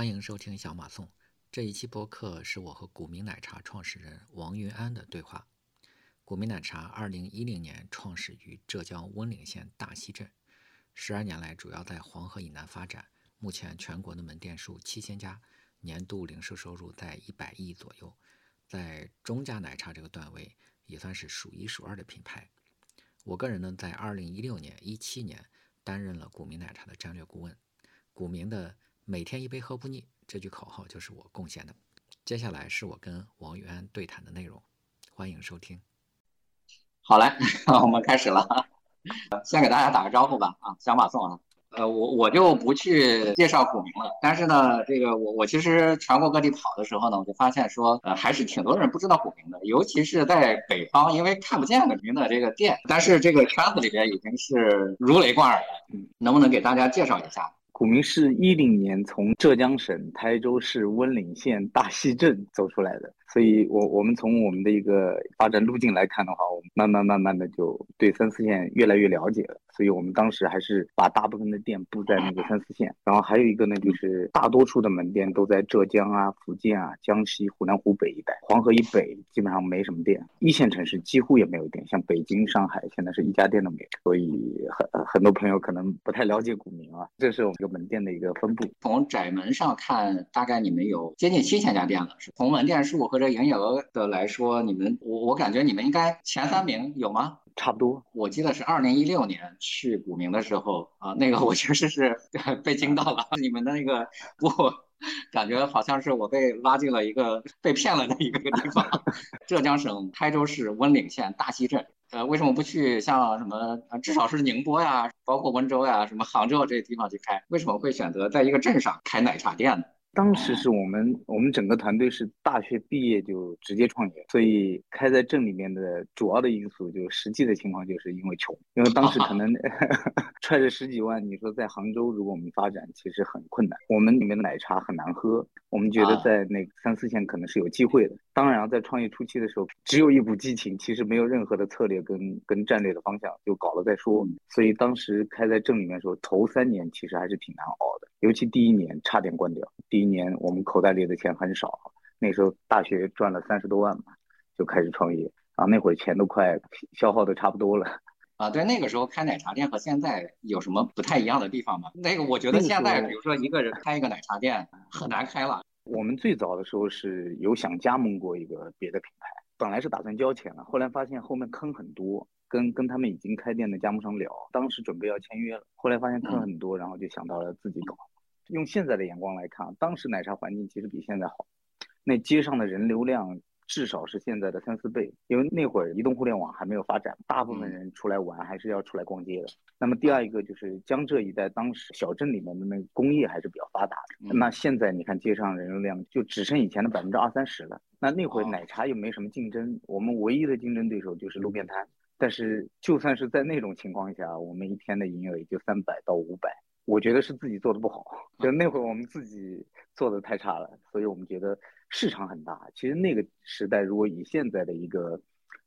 欢迎收听小马送。这一期播客是我和古茗奶茶创始人王云安的对话。古茗奶茶二零一零年创始于浙江温岭县大溪镇，十二年来主要在黄河以南发展。目前全国的门店数七千家，年度零售收入在一百亿左右，在中价奶茶这个段位也算是数一数二的品牌。我个人呢，在二零一六年、一七年担任了古茗奶茶的战略顾问。古茗的“每天一杯喝不腻”这句口号就是我贡献的。接下来是我跟王玉安对谈的内容，欢迎收听。好嘞，我们开始了。先给大家打个招呼吧。啊，小马送啊。呃，我我就不去介绍古名了。但是呢，这个我我其实全国各地跑的时候呢，我就发现说，呃，还是挺多人不知道古名的，尤其是在北方，因为看不见古名的这个店。但是这个圈子里边已经是如雷贯耳了。能不能给大家介绍一下？股民是一零年从浙江省台州市温岭县大溪镇走出来的。所以，我我们从我们的一个发展路径来看的话，我们慢慢慢慢的就对三四线越来越了解了。所以我们当时还是把大部分的店布在那个三四线，然后还有一个呢，就是大多数的门店都在浙江啊、福建啊、江西、湖南、湖北一带，黄河以北基本上没什么店，一线城市几乎也没有店，像北京、上海现在是一家店都没有。所以很很多朋友可能不太了解股民啊，这是我们一个门店的一个分布。从窄门上看，大概你们有接近七千家店了，是从门店数和这营业额的来说，你们我我感觉你们应该前三名有吗？差不多。我记得是二零一六年去古茗的时候啊，那个我确实是 被惊到了。你们的那个我感觉好像是我被拉进了一个被骗了的一个地方。浙江省台州市温岭县大溪镇。呃，为什么不去像什么至少是宁波呀，包括温州呀，什么杭州这些地方去开？为什么会选择在一个镇上开奶茶店呢？当时是我们我们整个团队是大学毕业就直接创业，所以开在镇里面的主要的因素就实际的情况就是因为穷，因为当时可能 揣着十几万，你说在杭州如果我们发展其实很困难，我们里面的奶茶很难喝，我们觉得在那三四线可能是有机会的。当然在创业初期的时候，只有一股激情，其实没有任何的策略跟跟战略的方向，就搞了再说。所以当时开在镇里面的时候，头三年其实还是挺难熬的。尤其第一年差点关掉，第一年我们口袋里的钱很少，那时候大学赚了三十多万嘛，就开始创业，然后那会儿钱都快消耗的差不多了。啊，对，那个时候开奶茶店和现在有什么不太一样的地方吗？那个我觉得现在，比如说一个人开一个奶茶店很难开了。我们最早的时候是有想加盟过一个别的品牌，本来是打算交钱了，后来发现后面坑很多。跟跟他们已经开店的加盟商聊，当时准备要签约了，后来发现坑很多，然后就想到了自己搞。用现在的眼光来看，当时奶茶环境其实比现在好，那街上的人流量至少是现在的三四倍，因为那会儿移动互联网还没有发展，大部分人出来玩还是要出来逛街的。那么第二一个就是江浙一带当时小镇里面的那个工业还是比较发达的，那现在你看街上人流量就只剩以前的百分之二三十了。那那会儿奶茶又没什么竞争，我们唯一的竞争对手就是路边摊。但是就算是在那种情况下，我们一天的营业额也就三百到五百，我觉得是自己做的不好，就那会儿我们自己做的太差了，所以我们觉得市场很大。其实那个时代，如果以现在的一个，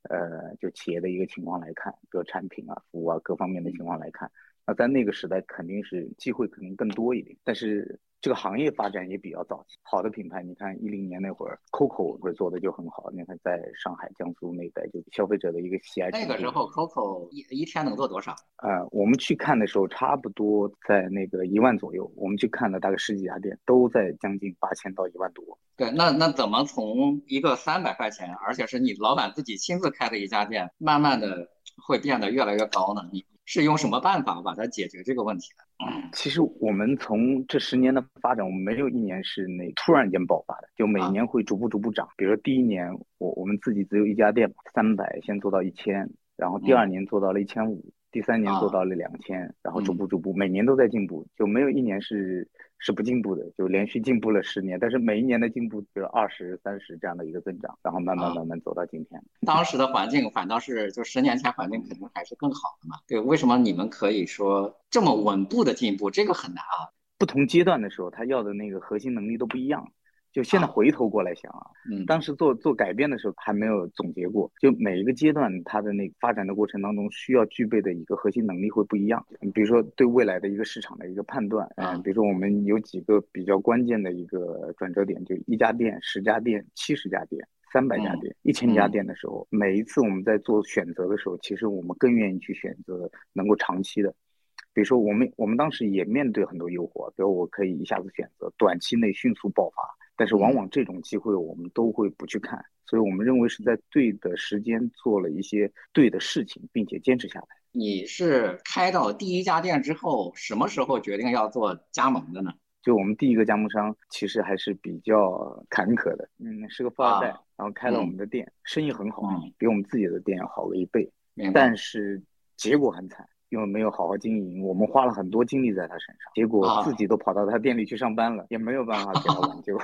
呃，就企业的一个情况来看，比如产品啊、服务啊各方面的情况来看，那在那个时代肯定是机会可能更多一点。但是。这个行业发展也比较早期，好的品牌，你看一零年那会儿，COCO 会做的就很好。你看在上海、江苏那一带，就消费者的一个喜爱。那个时候，COCO 一一天能做多少？呃，我们去看的时候，差不多在那个一万左右。我们去看了大概十几家店，都在将近八千到一万多。对，那那怎么从一个三百块钱，而且是你老板自己亲自开的一家店，慢慢的会变得越来越高呢？你？是用什么办法把它解决这个问题的？其实我们从这十年的发展，我们没有一年是那突然间爆发的，就每年会逐步逐步涨。比如说第一年，我我们自己只有一家店，三百先做到一千，然后第二年做到了一千五，第三年做到了两千，然后逐步逐步，每年都在进步，就没有一年是。是不进步的，就连续进步了十年，但是每一年的进步就是二十三十这样的一个增长，然后慢慢慢慢走到今天。当时的环境反倒是，就十年前环境肯定还是更好的嘛。对，为什么你们可以说这么稳步的进步？这个很难啊。不同阶段的时候，他要的那个核心能力都不一样。就现在回头过来想啊，嗯，当时做做改变的时候还没有总结过，就每一个阶段它的那个发展的过程当中需要具备的一个核心能力会不一样。比如说对未来的一个市场的一个判断，啊嗯，比如说我们有几个比较关键的一个转折点，就一家店、十家店、七十家店。三百家店、一千家店的时候，每一次我们在做选择的时候，其实我们更愿意去选择能够长期的。比如说，我们我们当时也面对很多诱惑，比如我可以一下子选择短期内迅速爆发，但是往往这种机会我们都会不去看，所以我们认为是在对的时间做了一些对的事情，并且坚持下来。你是开到第一家店之后，什么时候决定要做加盟的呢？就我们第一个加盟商其实还是比较坎坷的，嗯，是个富二代，啊然后开了我们的店，生意很好，嗯比我们自己的店要好了一倍，但是结果很惨，因为没有好好经营，我们花了很多精力在他身上，结果啊自己都跑到他店里去上班了，也没有办法给他挽救。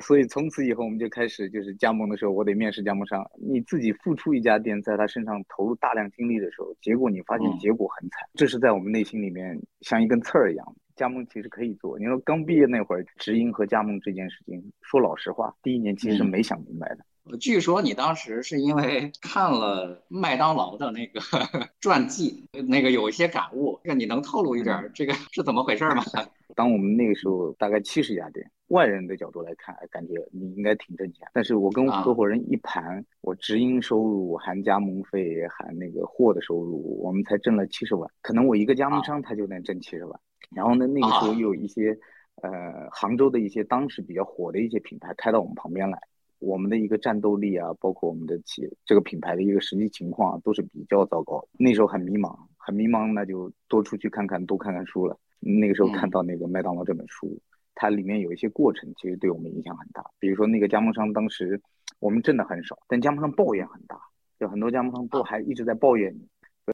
所以从此以后，我们就开始就是加盟的时候，我得面试加盟商。你自己付出一家店，在他身上投入大量精力的时候，结果你发现嗯结果很惨，这是在我们内心里面像一根刺儿一样。加盟其实可以做，你说刚毕业那会儿，直营和加盟这件事情，说老实话，第一年其实嗯没想明白的。据说你当时是因为看了麦当劳的那个 传记，那个有一些感悟，这你能透露一点儿这个是怎么回事吗？当我们那个时候大概七十家店，外人的角度来看，感觉你应该挺挣钱。但是我跟啊合伙人一盘，我直营收入含加盟费含那个货的收入，我们才挣了七十万。可能我一个加盟商他就能挣七十万。然后呢，那个时候有一些呃杭州的一些当时比较火的一些品牌开到我们旁边来。我们的一个战斗力啊，包括我们的企这个品牌的一个实际情况、啊、都是比较糟糕。那时候很迷茫，很迷茫，那就多出去看看，多看看书了。那个时候看到那个麦当劳这本书，它里面有一些过程，其实对我们影响很大。比如说那个加盟商当时我们挣的很少，但加盟商抱怨很大，就很多加盟商都还一直在抱怨你。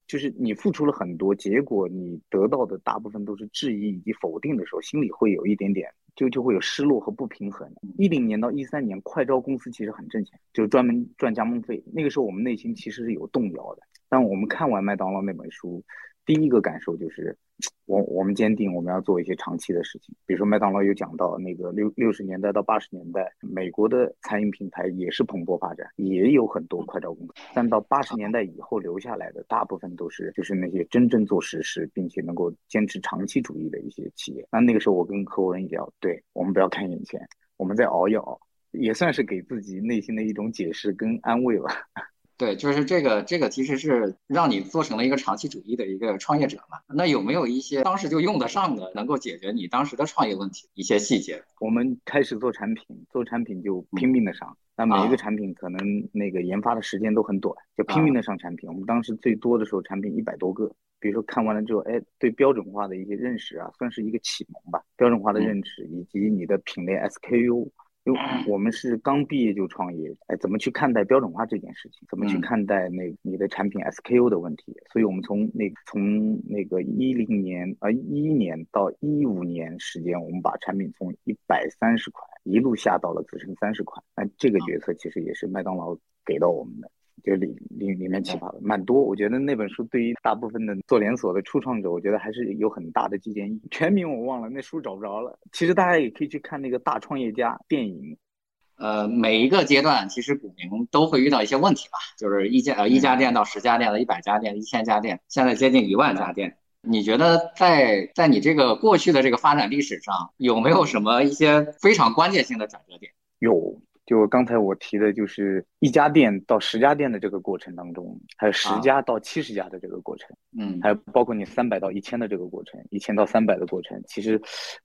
就是你付出了很多，结果你得到的大部分都是质疑以及否定的时候，心里会有一点点，就就会有失落和不平衡。一零年到一三年，快招公司其实很挣钱，就是专门赚加盟费。那个时候我们内心其实是有动摇的。但我们看完麦当劳那本书，第一个感受就是，我我们坚定我们要做一些长期的事情。比如说麦当劳有讲到那个六六十年代到八十年代，美国的餐饮品牌也是蓬勃发展，也有很多快招公司。但到八十年代以后留下来的大部分都是就是那些真正做实事，并且能够坚持长期主义的一些企业。那那个时候我跟合伙人一聊，对我们不要看眼前，我们再熬一熬，也算是给自己内心的一种解释跟安慰吧。对，就是这个，这个其实是让你做成了一个长期主义的一个创业者嘛。那有没有一些当时就用得上的，能够解决你当时的创业问题一些细节？我们开始做产品，做产品就拼命的上。那每一个产品可能那个研发的时间都很短，就拼命的上产品。我们当时最多的时候，产品一百多个。比如说看完了之后，哎，对标准化的一些认识啊，算是一个启蒙吧。标准化的认识以及你的品类 SKU。因为我们是刚毕业就创业，哎，怎么去看待标准化这件事情？怎么去看待那你的产品 SKU 的问题？所以我们从那从那个一零年啊一一年到一五年时间，我们把产品从一百三十块一路下到了只剩三十块。那这个决策其实也是麦当劳给到我们的。就里里里面启发的蛮多，我觉得那本书对于大部分的做连锁的初创者，我觉得还是有很大的借鉴意义。全名我忘了，那书找不着了。其实大家也可以去看那个《大创业家》电影。呃，每一个阶段其实股民都会遇到一些问题吧，就是一家呃一家店到十家店的一百家店、一千家店，现在接近一万家店。你觉得在在你这个过去的这个发展历史上，有没有什么一些非常关键性的转折点？有。就刚才我提的，就是一家店到十家店的这个过程当中，还有十家到七十家的这个过程，嗯，还有包括你三百到一千的这个过程，一千到三百的过程，其实，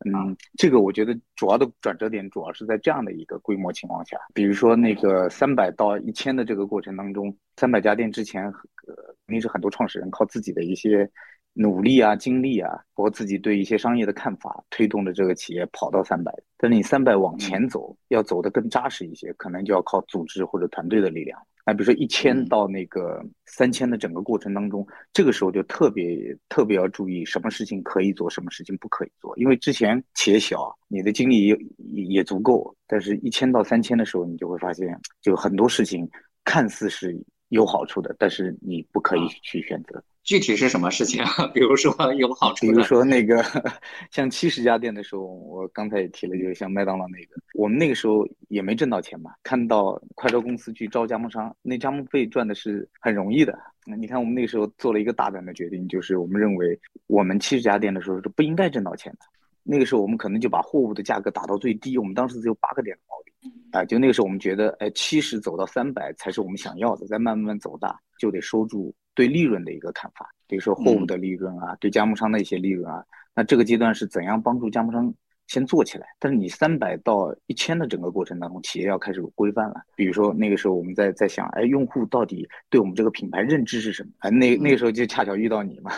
嗯，这个我觉得主要的转折点主要是在这样的一个规模情况下，比如说那个三百到一千的这个过程当中，三百家店之前，呃，肯定是很多创始人靠自己的一些。努力啊，精力啊，包括自己对一些商业的看法，推动着这个企业跑到三百。但是你三百往前走，要走得更扎实一些，可能就要靠组织或者团队的力量。那比如说一千到那个三千的整个过程当中，这个时候就特别特别要注意什么事情可以做，什么事情不可以做。因为之前企业小，你的精力也也也足够，但是一千到三千的时候，你就会发现，就很多事情看似是有好处的，但是你不可以去选择。具体是什么事情啊？比如说有好处比如说那个 像七十家店的时候，我刚才也提了，就是像麦当劳那个，我们那个时候也没挣到钱嘛，看到快招公司去招加盟商，那加盟费赚的是很容易的。那你看我们那个时候做了一个大胆的决定，就是我们认为我们七十家店的时候是不应该挣到钱的。那个时候我们可能就把货物的价格打到最低，我们当时只有八个点的毛利，啊，就那个时候我们觉得，哎，七十走到三百才是我们想要的，再慢慢走大，就得收住对利润的一个看法，比如说货物的利润啊，对加盟商的一些利润啊。那这个阶段是怎样帮助加盟商先做起来？但是你三百到一千的整个过程当中，企业要开始有规范了。比如说那个时候我们在在想，哎，用户到底对我们这个品牌认知是什么？哎，那那个时候就恰巧遇到你嘛，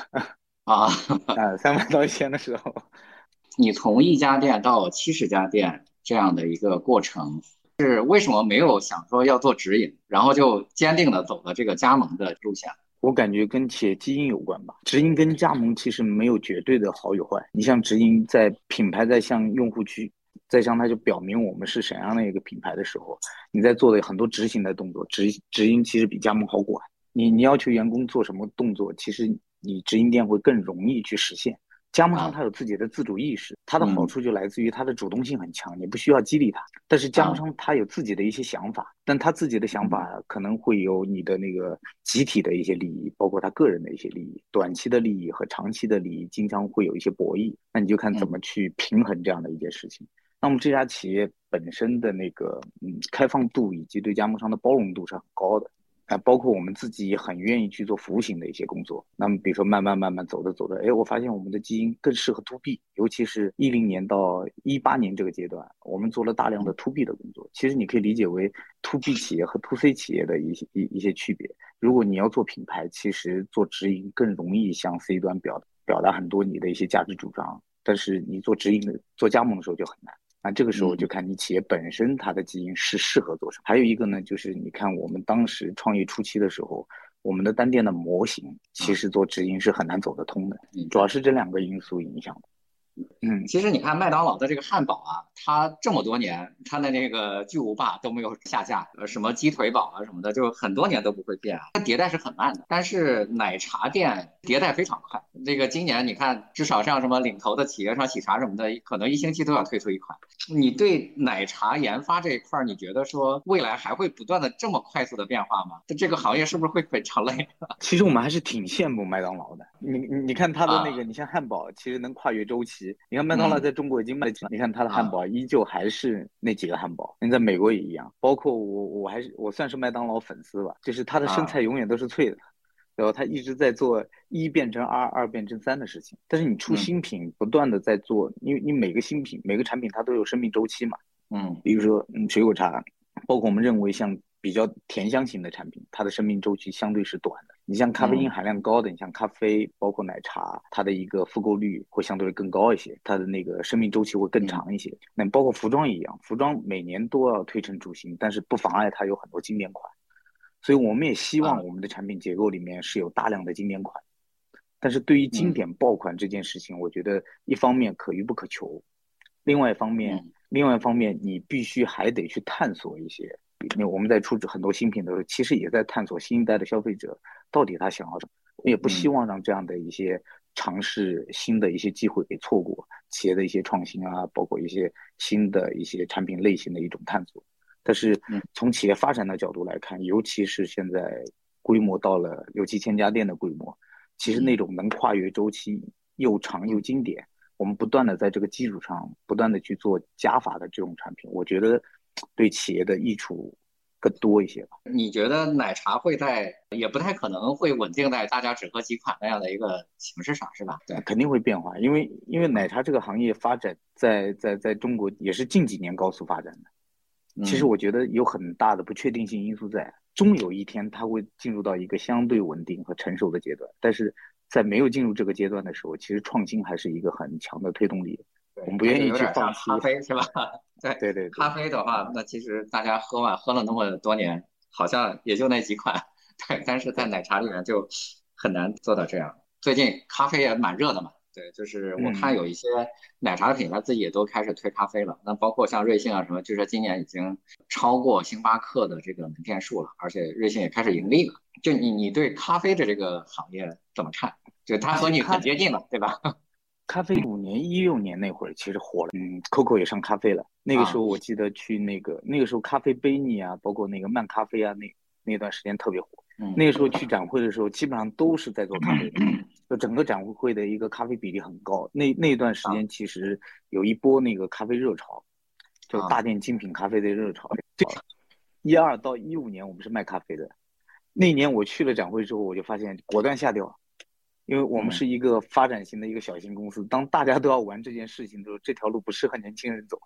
啊，啊，三百到一千的时候，你从一家店到七十家店这样的一个过程，是为什么没有想说要做直营，然后就坚定的走了这个加盟的路线？我感觉跟企业基因有关吧。直营跟加盟其实没有绝对的好与坏。你像直营在品牌在向用户去，在向他就表明我们是沈阳的一个品牌的时候，你在做的很多执行的动作，直直营其实比加盟好管。你你要求员工做什么动作，其实你直营店会更容易去实现。加盟商他有自己的自主意识，他的好处就来自于他的主动性很强，你不需要激励他。但是加盟商他有自己的一些想法，但他自己的想法可能会有你的那个集体的一些利益，包括他个人的一些利益，短期的利益和长期的利益经常会有一些博弈。那你就看怎么去平衡这样的一件事情。那么这家企业本身的那个嗯开放度以及对加盟商的包容度是很高的。啊，包括我们自己也很愿意去做服务型的一些工作。那么，比如说慢慢慢慢走着走着，哎，我发现我们的基因更适合 to B，尤其是一零年到一八年这个阶段，我们做了大量的 to B 的工作。其实你可以理解为 to B 企业和 to C 企业的一些一一些区别。如果你要做品牌，其实做直营更容易向 C 端表表达很多你的一些价值主张，但是你做直营的做加盟的时候就很难。那这个时候就看你企业本身它的基因是适合做什么。还有一个呢，就是你看我们当时创业初期的时候，我们的单店的模型其实做直营是很难走得通的，主要是这两个因素影响的。嗯，其实你看麦当劳的这个汉堡啊，它这么多年，它的那个巨无霸都没有下架，呃，什么鸡腿堡啊什么的，就很多年都不会变啊。它迭代是很慢的，但是奶茶店迭代非常快。这个今年你看，至少像什么领头的企业，像喜茶什么的，可能一星期都要推出一款。你对奶茶研发这一块，你觉得说未来还会不断的这么快速的变化吗？这个行业是不是会非常累？其实我们还是挺羡慕麦当劳的。你你你看它的那个，你像汉堡，其实能跨越周期。你看麦当劳在中国已经卖几了，你看它的汉堡依旧还是那几个汉堡，你在美国也一样。包括我，我还是我算是麦当劳粉丝吧，就是它的生菜永远都是脆的，然后他一直在做一变成二，二变成三的事情。但是你出新品，不断的在做，因为你每个新品每个产品它都有生命周期嘛。嗯，比如说嗯水果茶，包括我们认为像。比较甜香型的产品，它的生命周期相对是短的。你像咖啡因含量高的，你像咖啡，包括奶茶，它的一个复购率会相对更高一些，它的那个生命周期会更长一些。那包括服装也一样，服装每年都要推陈出新，但是不妨碍它有很多经典款。所以我们也希望我们的产品结构里面是有大量的经典款。但是对于经典爆款这件事情，我觉得一方面可遇不可求，另外一方面，另外一方面你必须还得去探索一些。因为我们在出很多新品的时候，其实也在探索新一代的消费者到底他想要什么，我也不希望让这样的一些尝试新的一些机会给错过。企业的一些创新啊，包括一些新的一些产品类型的一种探索。但是从企业发展的角度来看，尤其是现在规模到了六七千家店的规模，其实那种能跨越周期又长又经典，我们不断的在这个基础上不断的去做加法的这种产品，我觉得。对企业的益处更多一些吧？你觉得奶茶会在，也不太可能会稳定在大家只喝几款那样的一个形式上，是吧？对，肯定会变化，因为因为奶茶这个行业发展在在在中国也是近几年高速发展的。其实我觉得有很大的不确定性因素在，终有一天它会进入到一个相对稳定和成熟的阶段。但是在没有进入这个阶段的时候，其实创新还是一个很强的推动力。我们不愿意去放弃咖啡，是吧？对对对，咖啡的话，那其实大家喝完喝了那么多年，好像也就那几款。对，但是在奶茶里面就很难做到这样。最近咖啡也蛮热的嘛，对，就是我看有一些奶茶品牌自己也都开始推咖啡了。那包括像瑞幸啊什么，据说今年已经超过星巴克的这个门店数了，而且瑞幸也开始盈利了。就你你对咖啡的这个行业怎么看？就它和你很接近了，对吧？咖啡五年一六年那会儿其实火了，嗯，COCO 也上咖啡了，那个时候我记得去那个那个时候咖啡杯尼啊，包括那个漫咖啡啊，那那段时间特别火。那个时候去展会的时候，基本上都是在做咖啡的，就整个展会的一个咖啡比例很高。那那段时间其实有一波那个咖啡热潮，就大店精品咖啡的热潮。一二到一五年我们是卖咖啡的，那年我去了展会之后，我就发现果断下掉，因为我们是一个发展型的一个小型公司，当大家都要玩这件事情的时候，这条路不适合年轻人走。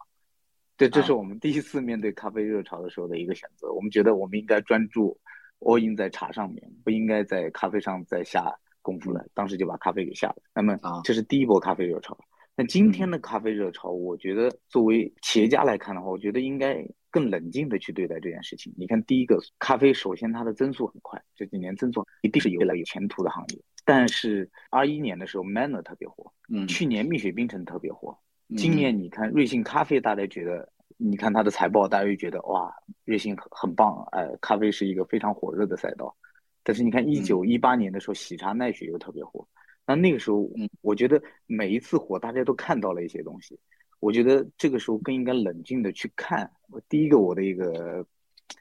对，这是我们第一次面对咖啡热潮的时候的一个选择。我们觉得我们应该专注。all in 在茶上面，不应该在咖啡上再下功夫了。当时就把咖啡给下了。那么，这是第一波咖啡热潮。那今天的咖啡热潮，我觉得作为企业家来看的话，我觉得应该更冷静的去对待这件事情。你看，第一个，咖啡首先它的增速很快，这几年增速一定是越来有前途的行业。但是二一年的时候，Manner 特别火，嗯，去年蜜雪冰城特别火，今年你看瑞幸咖啡，大家觉得。你看它的财报，大家就觉得哇，瑞幸很很棒，哎，咖啡是一个非常火热的赛道。但是你看一九一八年的时候，喜茶奈雪又特别火。那那个时候，我觉得每一次火，大家都看到了一些东西。我觉得这个时候更应该冷静的去看。第一个，我的一个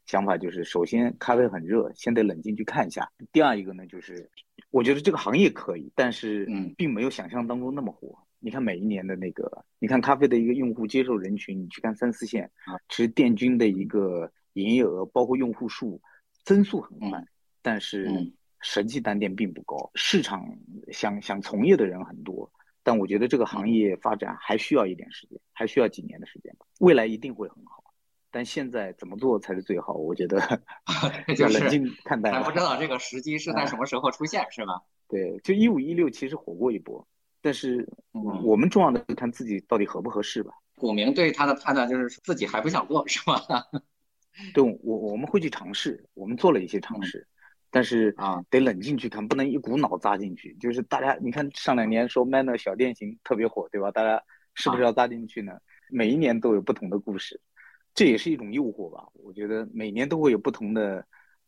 想法就是，首先咖啡很热，先得冷静去看一下。第二一个呢，就是我觉得这个行业可以，但是并没有想象当中那么火。你看每一年的那个，你看咖啡的一个用户接受人群，你去看三四线，其实店均的一个营业额，包括用户数，增速很快，但是实际单店并不高。市场想想从业的人很多，但我觉得这个行业发展还需要一点时间，还需要几年的时间吧。未来一定会很好，但现在怎么做才是最好？我觉得 要冷静看待。还不知道这个时机是在什么时候出现，是吧？对，就一五一六其实火过一波。但是，我们重要的是看自己到底合不合适吧。股民对他的判断就是自己还不想做，是吗？对，我我们会去尝试，我们做了一些尝试，但是啊，得冷静去看，不能一股脑扎进去。就是大家，你看上两年说 man 小店型特别火，对吧？大家是不是要扎进去呢？每一年都有不同的故事，这也是一种诱惑吧。我觉得每年都会有不同的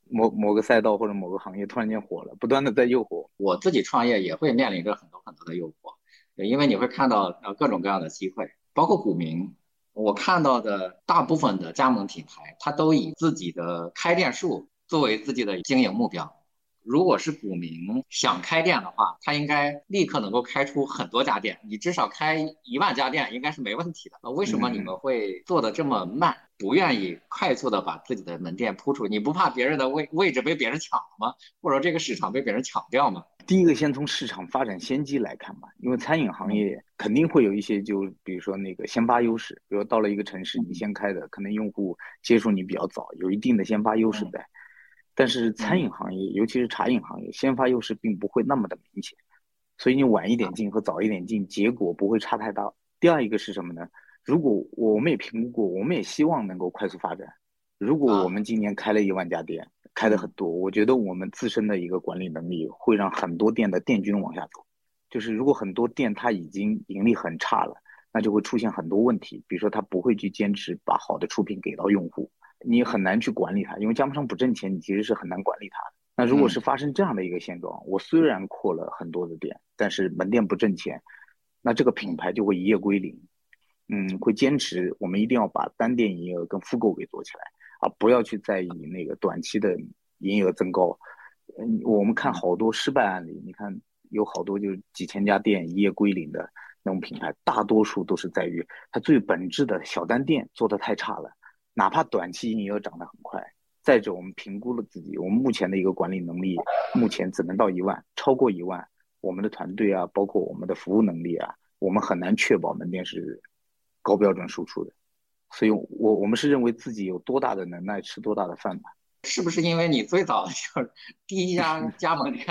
某某个赛道或者某个行业突然间火了，不断的在诱惑。我自己创业也会面临着很多很多的诱惑。因为你会看到呃各种各样的机会，包括股民，我看到的大部分的加盟品牌，它都以自己的开店数作为自己的经营目标。如果是股民想开店的话，他应该立刻能够开出很多家店，你至少开一万家店应该是没问题的。那为什么你们会做的这么慢，不愿意快速的把自己的门店铺出？你不怕别人的位位置被别人抢了吗？或者这个市场被别人抢掉吗？第一个先从市场发展先机来看吧，因为餐饮行业肯定会有一些，就比如说那个先发优势，比如到了一个城市你先开的，可能用户接触你比较早，有一定的先发优势在。但是餐饮行业，尤其是茶饮行业，先发优势并不会那么的明显，所以你晚一点进和早一点进，结果不会差太大。第二一个是什么呢？如果我们也评估过，我们也希望能够快速发展。如果我们今年开了一万家店，开的很多，我觉得我们自身的一个管理能力会让很多店的店均往下走。就是如果很多店它已经盈利很差了，那就会出现很多问题，比如说它不会去坚持把好的出品给到用户。你很难去管理它，因为加盟商不挣钱，你其实是很难管理它的。那如果是发生这样的一个现状，我虽然扩了很多的店，但是门店不挣钱，那这个品牌就会一夜归零。嗯，会坚持我们一定要把单店营业额跟复购给做起来啊，不要去在意那个短期的营业额增高。嗯，我们看好多失败案例，你看有好多就是几千家店一夜归零的那种品牌，大多数都是在于它最本质的小单店做的太差了。哪怕短期营业额涨得很快，再者我们评估了自己，我们目前的一个管理能力，目前只能到一万，超过一万，我们的团队啊，包括我们的服务能力啊，我们很难确保门店是高标准输出的。所以，我我们是认为自己有多大的能耐吃多大的饭吧？是不是因为你最早就是第一家 加盟店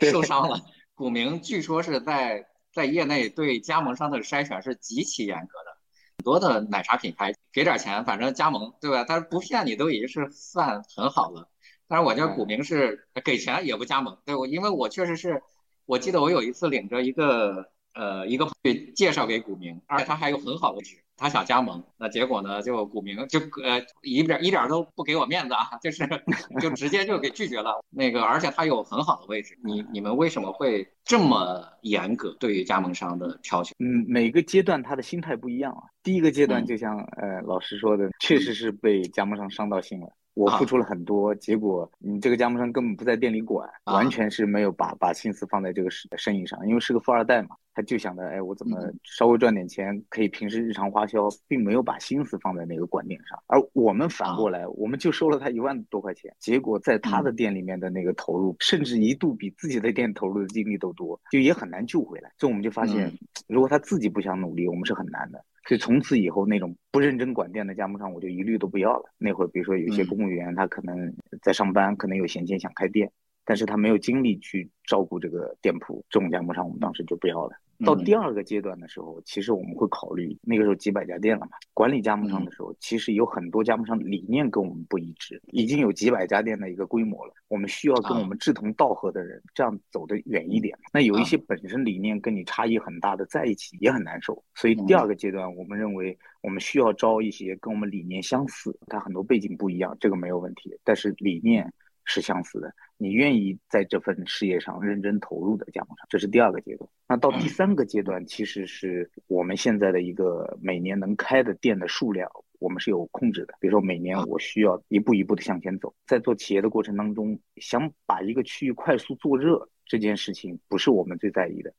受伤了？股民据说是在在业内对加盟商的筛选是极其严格的。很多的奶茶品牌给点钱，反正加盟，对吧？但是不骗你都已经是算很好了。但是我家股民是给钱也不加盟，对我，因为我确实是，我记得我有一次领着一个呃一个去介绍给股民，而且他还有很好的位置。他想加盟，那结果呢？就股民就呃一点一点都不给我面子啊，就是就直接就给拒绝了。那个，而且他有很好的位置，你你们为什么会这么严格对于加盟商的挑选？嗯，每个阶段他的心态不一样啊。第一个阶段就像呃老师说的，确实是被加盟商伤到心了。我付出了很多，结果你这个加盟商根本不在店里管，完全是没有把把心思放在这个生生意上，因为是个富二代嘛，他就想着，哎，我怎么稍微赚点钱，可以平时日常花销，并没有把心思放在那个管店上。而我们反过来，我们就收了他一万多块钱，结果在他的店里面的那个投入，甚至一度比自己的店投入的精力都多，就也很难救回来。所以我们就发现，如果他自己不想努力，我们是很难的。所以从此以后，那种不认真管店的加盟商，我就一律都不要了。那会儿，比如说有些公务员，他可能在上班，可能有闲钱想开店，但是他没有精力去照顾这个店铺，这种加盟商我们当时就不要了。到第二个阶段的时候，其实我们会考虑，那个时候几百家店了嘛，管理加盟商的时候，其实有很多加盟商理念跟我们不一致，已经有几百家店的一个规模了，我们需要跟我们志同道合的人，这样走得远一点。那有一些本身理念跟你差异很大的，在一起也很难受。所以第二个阶段，我们认为我们需要招一些跟我们理念相似，他很多背景不一样，这个没有问题，但是理念。是相似的，你愿意在这份事业上认真投入的加盟商，这是第二个阶段。那到第三个阶段，其实是我们现在的一个每年能开的店的数量，我们是有控制的。比如说每年我需要一步一步的向前走，在做企业的过程当中，想把一个区域快速做热这件事情，不是我们最在意的。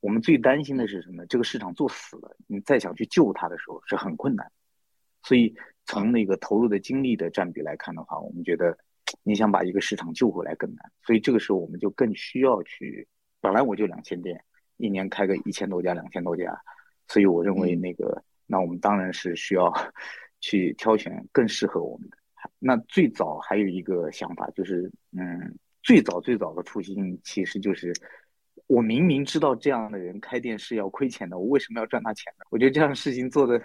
我们最担心的是什么？这个市场做死了，你再想去救它的时候是很困难。所以从那个投入的精力的占比来看的话，我们觉得。你想把一个市场救回来更难，所以这个时候我们就更需要去。本来我就两千店，一年开个一千多家、两千多家，所以我认为那个，那我们当然是需要 去挑选更适合我们的。那最早还有一个想法就是，嗯，最早最早的初心其实就是，我明明知道这样的人开店是要亏钱的，我为什么要赚他钱呢？我觉得这样的事情做的。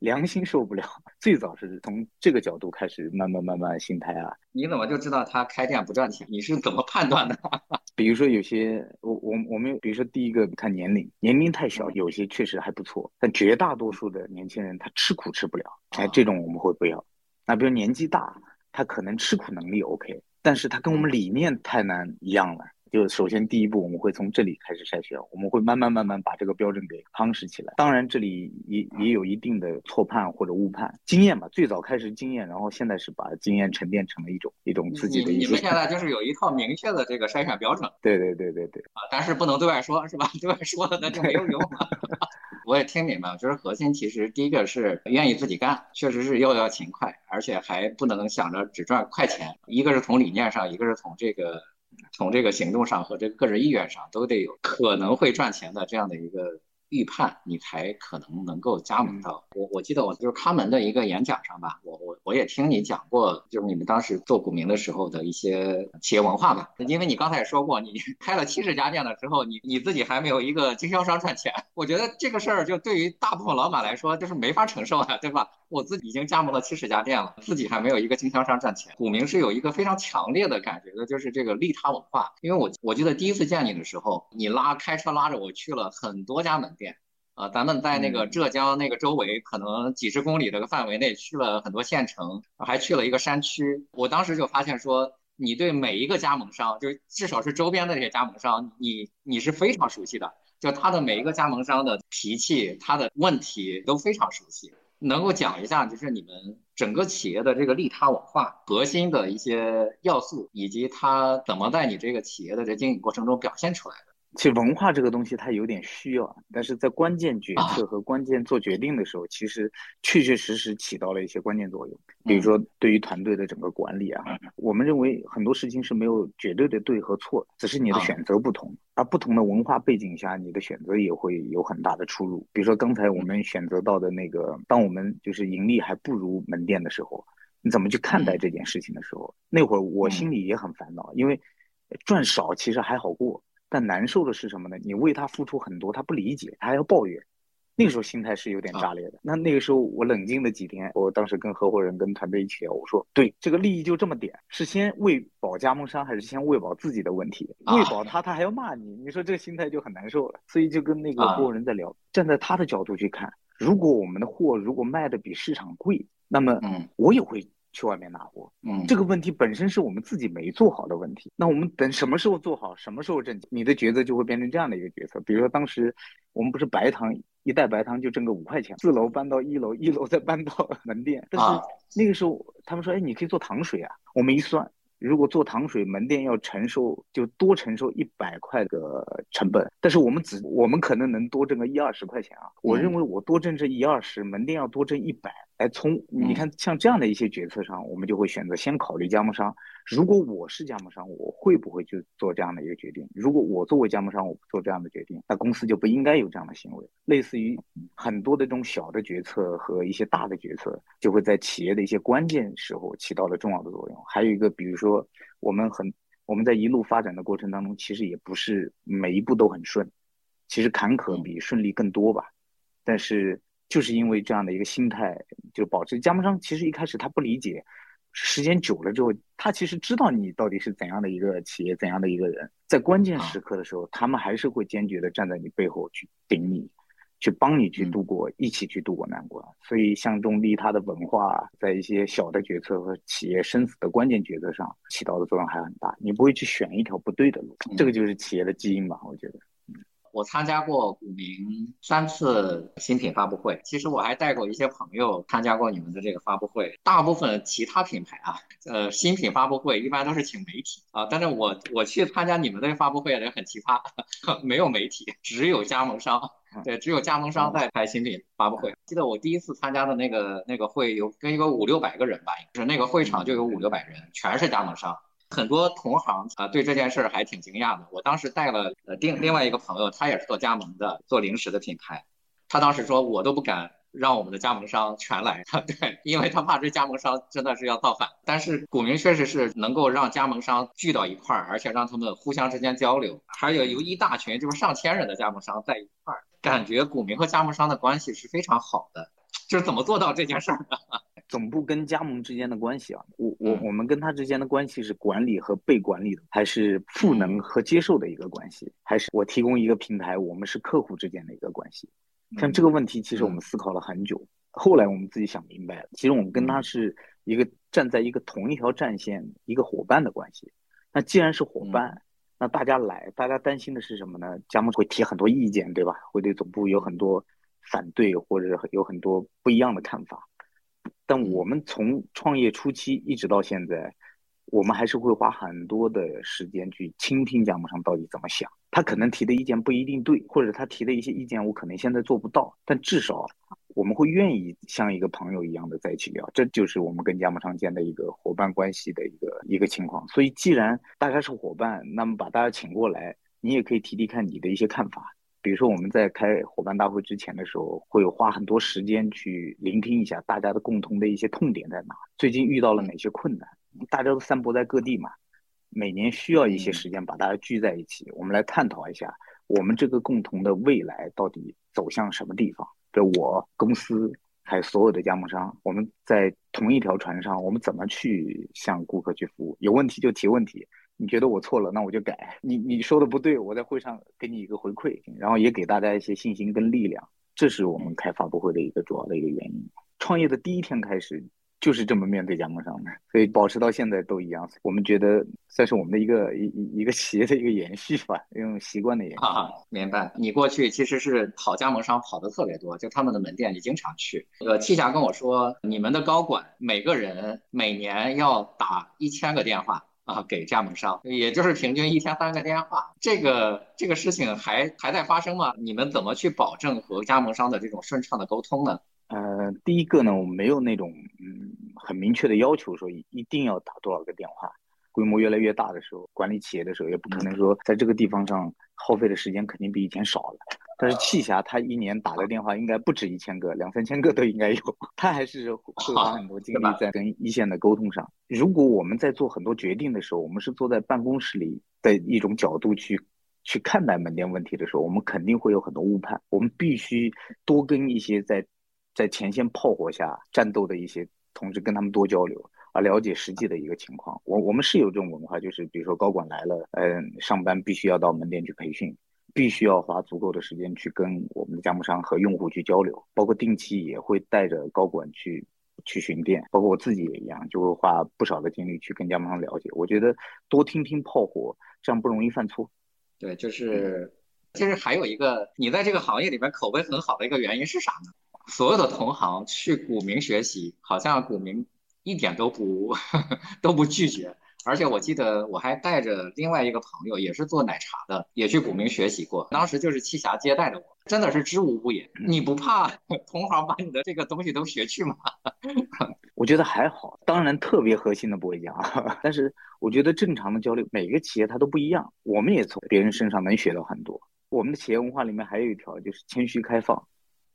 良心受不了，最早是从这个角度开始，慢慢慢慢心态啊。你怎么就知道他开店不赚钱？你是怎么判断的？比如说有些我我我们，比如说第一个看年龄，年龄太小，有些确实还不错，但绝大多数的年轻人他吃苦吃不了，哎，这种我们会不要。那比如年纪大，他可能吃苦能力 OK，但是他跟我们理念太难一样了。就首先第一步，我们会从这里开始筛选，我们会慢慢慢慢把这个标准给夯实起来。当然，这里也也有一定的错判或者误判，经验嘛，最早开始经验，然后现在是把经验沉淀成了一种一种自己的。你们现在就是有一套明确的这个筛选标准。对对对对对。啊，但是不能对外说，是吧？对外说了那就没有用。我也听明白了，就是核心其实第一个是愿意自己干，确实是又要勤快，而且还不能想着只赚快钱。一个是从理念上，一个是从这个。从这个行动上和这个个人意愿上都得有可能会赚钱的这样的一个预判，你才可能能够加盟到。我我记得我就是康门的一个演讲上吧，我我我也听你讲过，就是你们当时做股民的时候的一些企业文化吧。因为你刚才也说过，你 开了七十家店了之后，你你自己还没有一个经销商赚钱。我觉得这个事儿就对于大部分老板来说就是没法承受啊，对吧？我自己已经加盟了七十家店了，自己还没有一个经销商赚钱。股民是有一个非常强烈的感觉的，就是这个利他文化。因为我我记得第一次见你的时候，你拉开车拉着我去了很多家门店，啊，咱们在那个浙江那个周围可能几十公里的个范围内去了很多县城，还去了一个山区。我当时就发现说，你对每一个加盟商，就至少是周边的这些加盟商，你你是非常熟悉的，就他的每一个加盟商的脾气，他的问题都非常熟悉。能够讲一下，就是你们整个企业的这个利他文化核心的一些要素，以及它怎么在你这个企业的这经营过程中表现出来的。其实文化这个东西它有点需要，但是在关键决策和关键做决定的时候，其实确确实实起到了一些关键作用。比如说对于团队的整个管理啊，我们认为很多事情是没有绝对的对和错，只是你的选择不同。而不同的文化背景下，你的选择也会有很大的出入。比如说刚才我们选择到的那个，当我们就是盈利还不如门店的时候，你怎么去看待这件事情的时候，那会儿我心里也很烦恼，因为赚少其实还好过。但难受的是什么呢？你为他付出很多，他不理解，他还要抱怨。那个时候心态是有点炸裂的。那那个时候我冷静了几天，我当时跟合伙人、跟团队一起聊，我说：“对，这个利益就这么点，是先喂饱加盟商，还是先喂饱自己的问题？喂饱他，他还要骂你，你说这个心态就很难受了。所以就跟那个合伙人在聊，站在他的角度去看，如果我们的货如果卖的比市场贵，那么我也会。”去外面拿货，嗯，这个问题本身是我们自己没做好的问题。那我们等什么时候做好，什么时候挣钱，你的抉择就会变成这样的一个决策。比如说当时我们不是白糖一袋白糖就挣个五块钱，四楼搬到一楼，一楼再搬到门店，但是那个时候他们说，哎，你可以做糖水啊。我们一算。如果做糖水门店要承受就多承受一百块的成本，但是我们只我们可能能多挣个一二十块钱啊。我认为我多挣这一二十，门店要多挣一百。哎，从你看像这样的一些决策上，我们就会选择先考虑加盟商。如果我是加盟商，我会不会去做这样的一个决定？如果我作为加盟商，我不做这样的决定，那公司就不应该有这样的行为。类似于很多的这种小的决策和一些大的决策，就会在企业的一些关键时候起到了重要的作用。还有一个，比如说我们很我们在一路发展的过程当中，其实也不是每一步都很顺，其实坎坷比顺利更多吧。但是就是因为这样的一个心态，就保持加盟商其实一开始他不理解。时间久了之后，他其实知道你到底是怎样的一个企业，怎样的一个人，在关键时刻的时候，他们还是会坚决的站在你背后去顶你，去帮你去度过，一起去度过难关。所以，像中利他的文化，在一些小的决策和企业生死的关键决策上起到的作用还很大。你不会去选一条不对的路，这个就是企业的基因吧？我觉得。我参加过股民三次新品发布会，其实我还带过一些朋友参加过你们的这个发布会。大部分其他品牌啊，呃，新品发布会一般都是请媒体啊，但是我我去参加你们的发布会也很奇葩，没有媒体，只有加盟商，对，只有加盟商在开新品发布会。记得我第一次参加的那个那个会有跟一个五六百个人吧，就是那个会场就有五六百人，全是加盟商。很多同行啊，对这件事儿还挺惊讶的。我当时带了呃另另外一个朋友，他也是做加盟的，做零食的品牌。他当时说，我都不敢让我们的加盟商全来，对，因为他怕这加盟商真的是要造反。但是股民确实是能够让加盟商聚到一块儿，而且让他们互相之间交流，还有有一大群就是上千人的加盟商在一块儿，感觉股民和加盟商的关系是非常好的。就是怎么做到这件事儿的？总部跟加盟之间的关系啊，我我我们跟他之间的关系是管理和被管理的，还是赋能和接受的一个关系，还是我提供一个平台，我们是客户之间的一个关系？像这个问题，其实我们思考了很久，后来我们自己想明白了，其实我们跟他是一个站在一个同一条战线，一个伙伴的关系。那既然是伙伴，那大家来，大家担心的是什么呢？加盟会提很多意见，对吧？会对总部有很多反对，或者有很多不一样的看法。但我们从创业初期一直到现在，我们还是会花很多的时间去倾听加盟商到底怎么想。他可能提的意见不一定对，或者他提的一些意见我可能现在做不到，但至少我们会愿意像一个朋友一样的在一起聊。这就是我们跟加盟商间的一个伙伴关系的一个一个情况。所以，既然大家是伙伴，那么把大家请过来，你也可以提提看你的一些看法。比如说，我们在开伙伴大会之前的时候，会有花很多时间去聆听一下大家的共同的一些痛点在哪，最近遇到了哪些困难。大家都散播在各地嘛，每年需要一些时间把大家聚在一起，我们来探讨一下我们这个共同的未来到底走向什么地方。比如我公司还有所有的加盟商，我们在同一条船上，我们怎么去向顾客去服务？有问题就提问题。你觉得我错了，那我就改。你你说的不对，我在会上给你一个回馈，然后也给大家一些信心跟力量。这是我们开发布会的一个主要的一个原因。创业的第一天开始就是这么面对加盟商的，所以保持到现在都一样。我们觉得算是我们的一个一一一个企业的一个延续吧，一种习惯的延续。明白。你过去其实是跑加盟商跑的特别多，就他们的门店你经常去。呃，T 侠跟我说，你们的高管每个人每年要打一千个电话。啊，给加盟商，也就是平均一天三个电话，这个这个事情还还在发生吗？你们怎么去保证和加盟商的这种顺畅的沟通呢？呃，第一个呢，我们没有那种嗯很明确的要求，说一定要打多少个电话。规模越来越大的时候，管理企业的时候，也不可能说在这个地方上耗费的时间肯定比以前少了。但是气侠他一年打的电话应该不止一千个，两三千个都应该有。他还是 会花很多精力在跟一线的沟通上。如果我们在做很多决定的时候，我们是坐在办公室里的一种角度去去看待门店问题的时候，我们肯定会有很多误判。我们必须多跟一些在在前线炮火下战斗的一些同志跟他们多交流，啊了解实际的一个情况。我我们是有这种文化，就是比如说高管来了，嗯，上班必须要到门店去培训，必须要花足够的时间去跟我们的加盟商和用户去交流，包括定期也会带着高管去。去巡店，包括我自己也一样，就会花不少的精力去跟加盟商了解。我觉得多听听炮火，这样不容易犯错。对，就是，其实还有一个，你在这个行业里边口碑很好的一个原因是啥呢？所有的同行去股民学习，好像股民一点都不 都不拒绝。而且我记得我还带着另外一个朋友，也是做奶茶的，也去古茗学习过。当时就是栖霞接待的我，真的是知无不言。你不怕 同行把你的这个东西都学去吗？我觉得还好，当然特别核心的不会讲，但是我觉得正常的交流，每个企业它都不一样，我们也从别人身上能学到很多。我们的企业文化里面还有一条就是谦虚开放，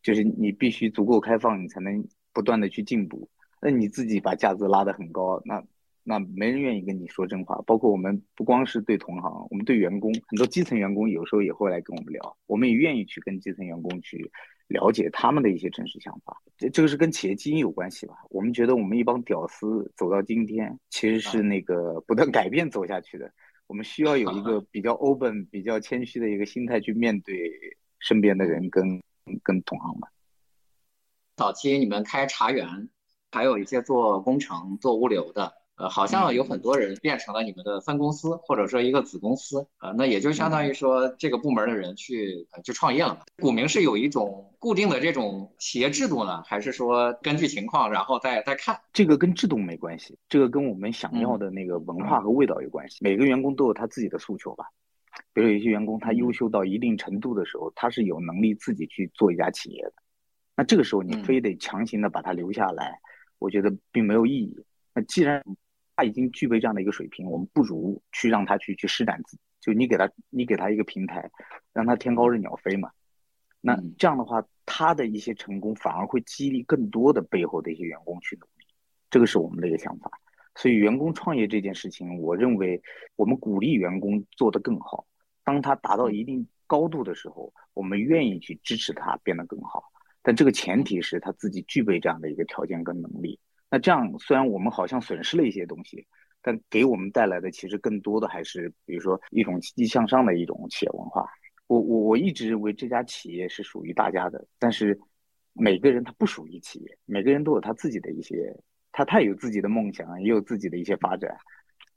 就是你必须足够开放，你才能不断的去进步。那你自己把价值拉得很高，那。那没人愿意跟你说真话，包括我们不光是对同行，我们对员工，很多基层员工有时候也会来跟我们聊，我们也愿意去跟基层员工去了解他们的一些真实想法。这这个是跟企业基因有关系吧？我们觉得我们一帮屌丝走到今天，其实是那个不断改变走下去的。我们需要有一个比较 open、比较谦虚的一个心态去面对身边的人跟跟同行们。早期你们开茶园，还有一些做工程、做物流的。呃，好像有很多人变成了你们的分公司，或者说一个子公司，呃，那也就相当于说这个部门的人去呃去创业了嘛。股民是有一种固定的这种企业制度呢，还是说根据情况然后再再看？这个跟制度没关系，这个跟我们想要的那个文化和味道有关系。每个员工都有他自己的诉求吧，比如有些员工他优秀到一定程度的时候，他是有能力自己去做一家企业的，那这个时候你非得强行的把他留下来，我觉得并没有意义。那既然他已经具备这样的一个水平，我们不如去让他去去施展自己。就你给他，你给他一个平台，让他天高任鸟飞嘛。那这样的话，他的一些成功反而会激励更多的背后的一些员工去努力。这个是我们的一个想法。所以，员工创业这件事情，我认为我们鼓励员工做得更好。当他达到一定高度的时候，我们愿意去支持他变得更好。但这个前提是他自己具备这样的一个条件跟能力。那这样，虽然我们好像损失了一些东西，但给我们带来的其实更多的还是，比如说一种积极向上的一种企业文化。我我我一直认为这家企业是属于大家的，但是每个人他不属于企业，每个人都有他自己的一些，他他有自己的梦想，也有自己的一些发展。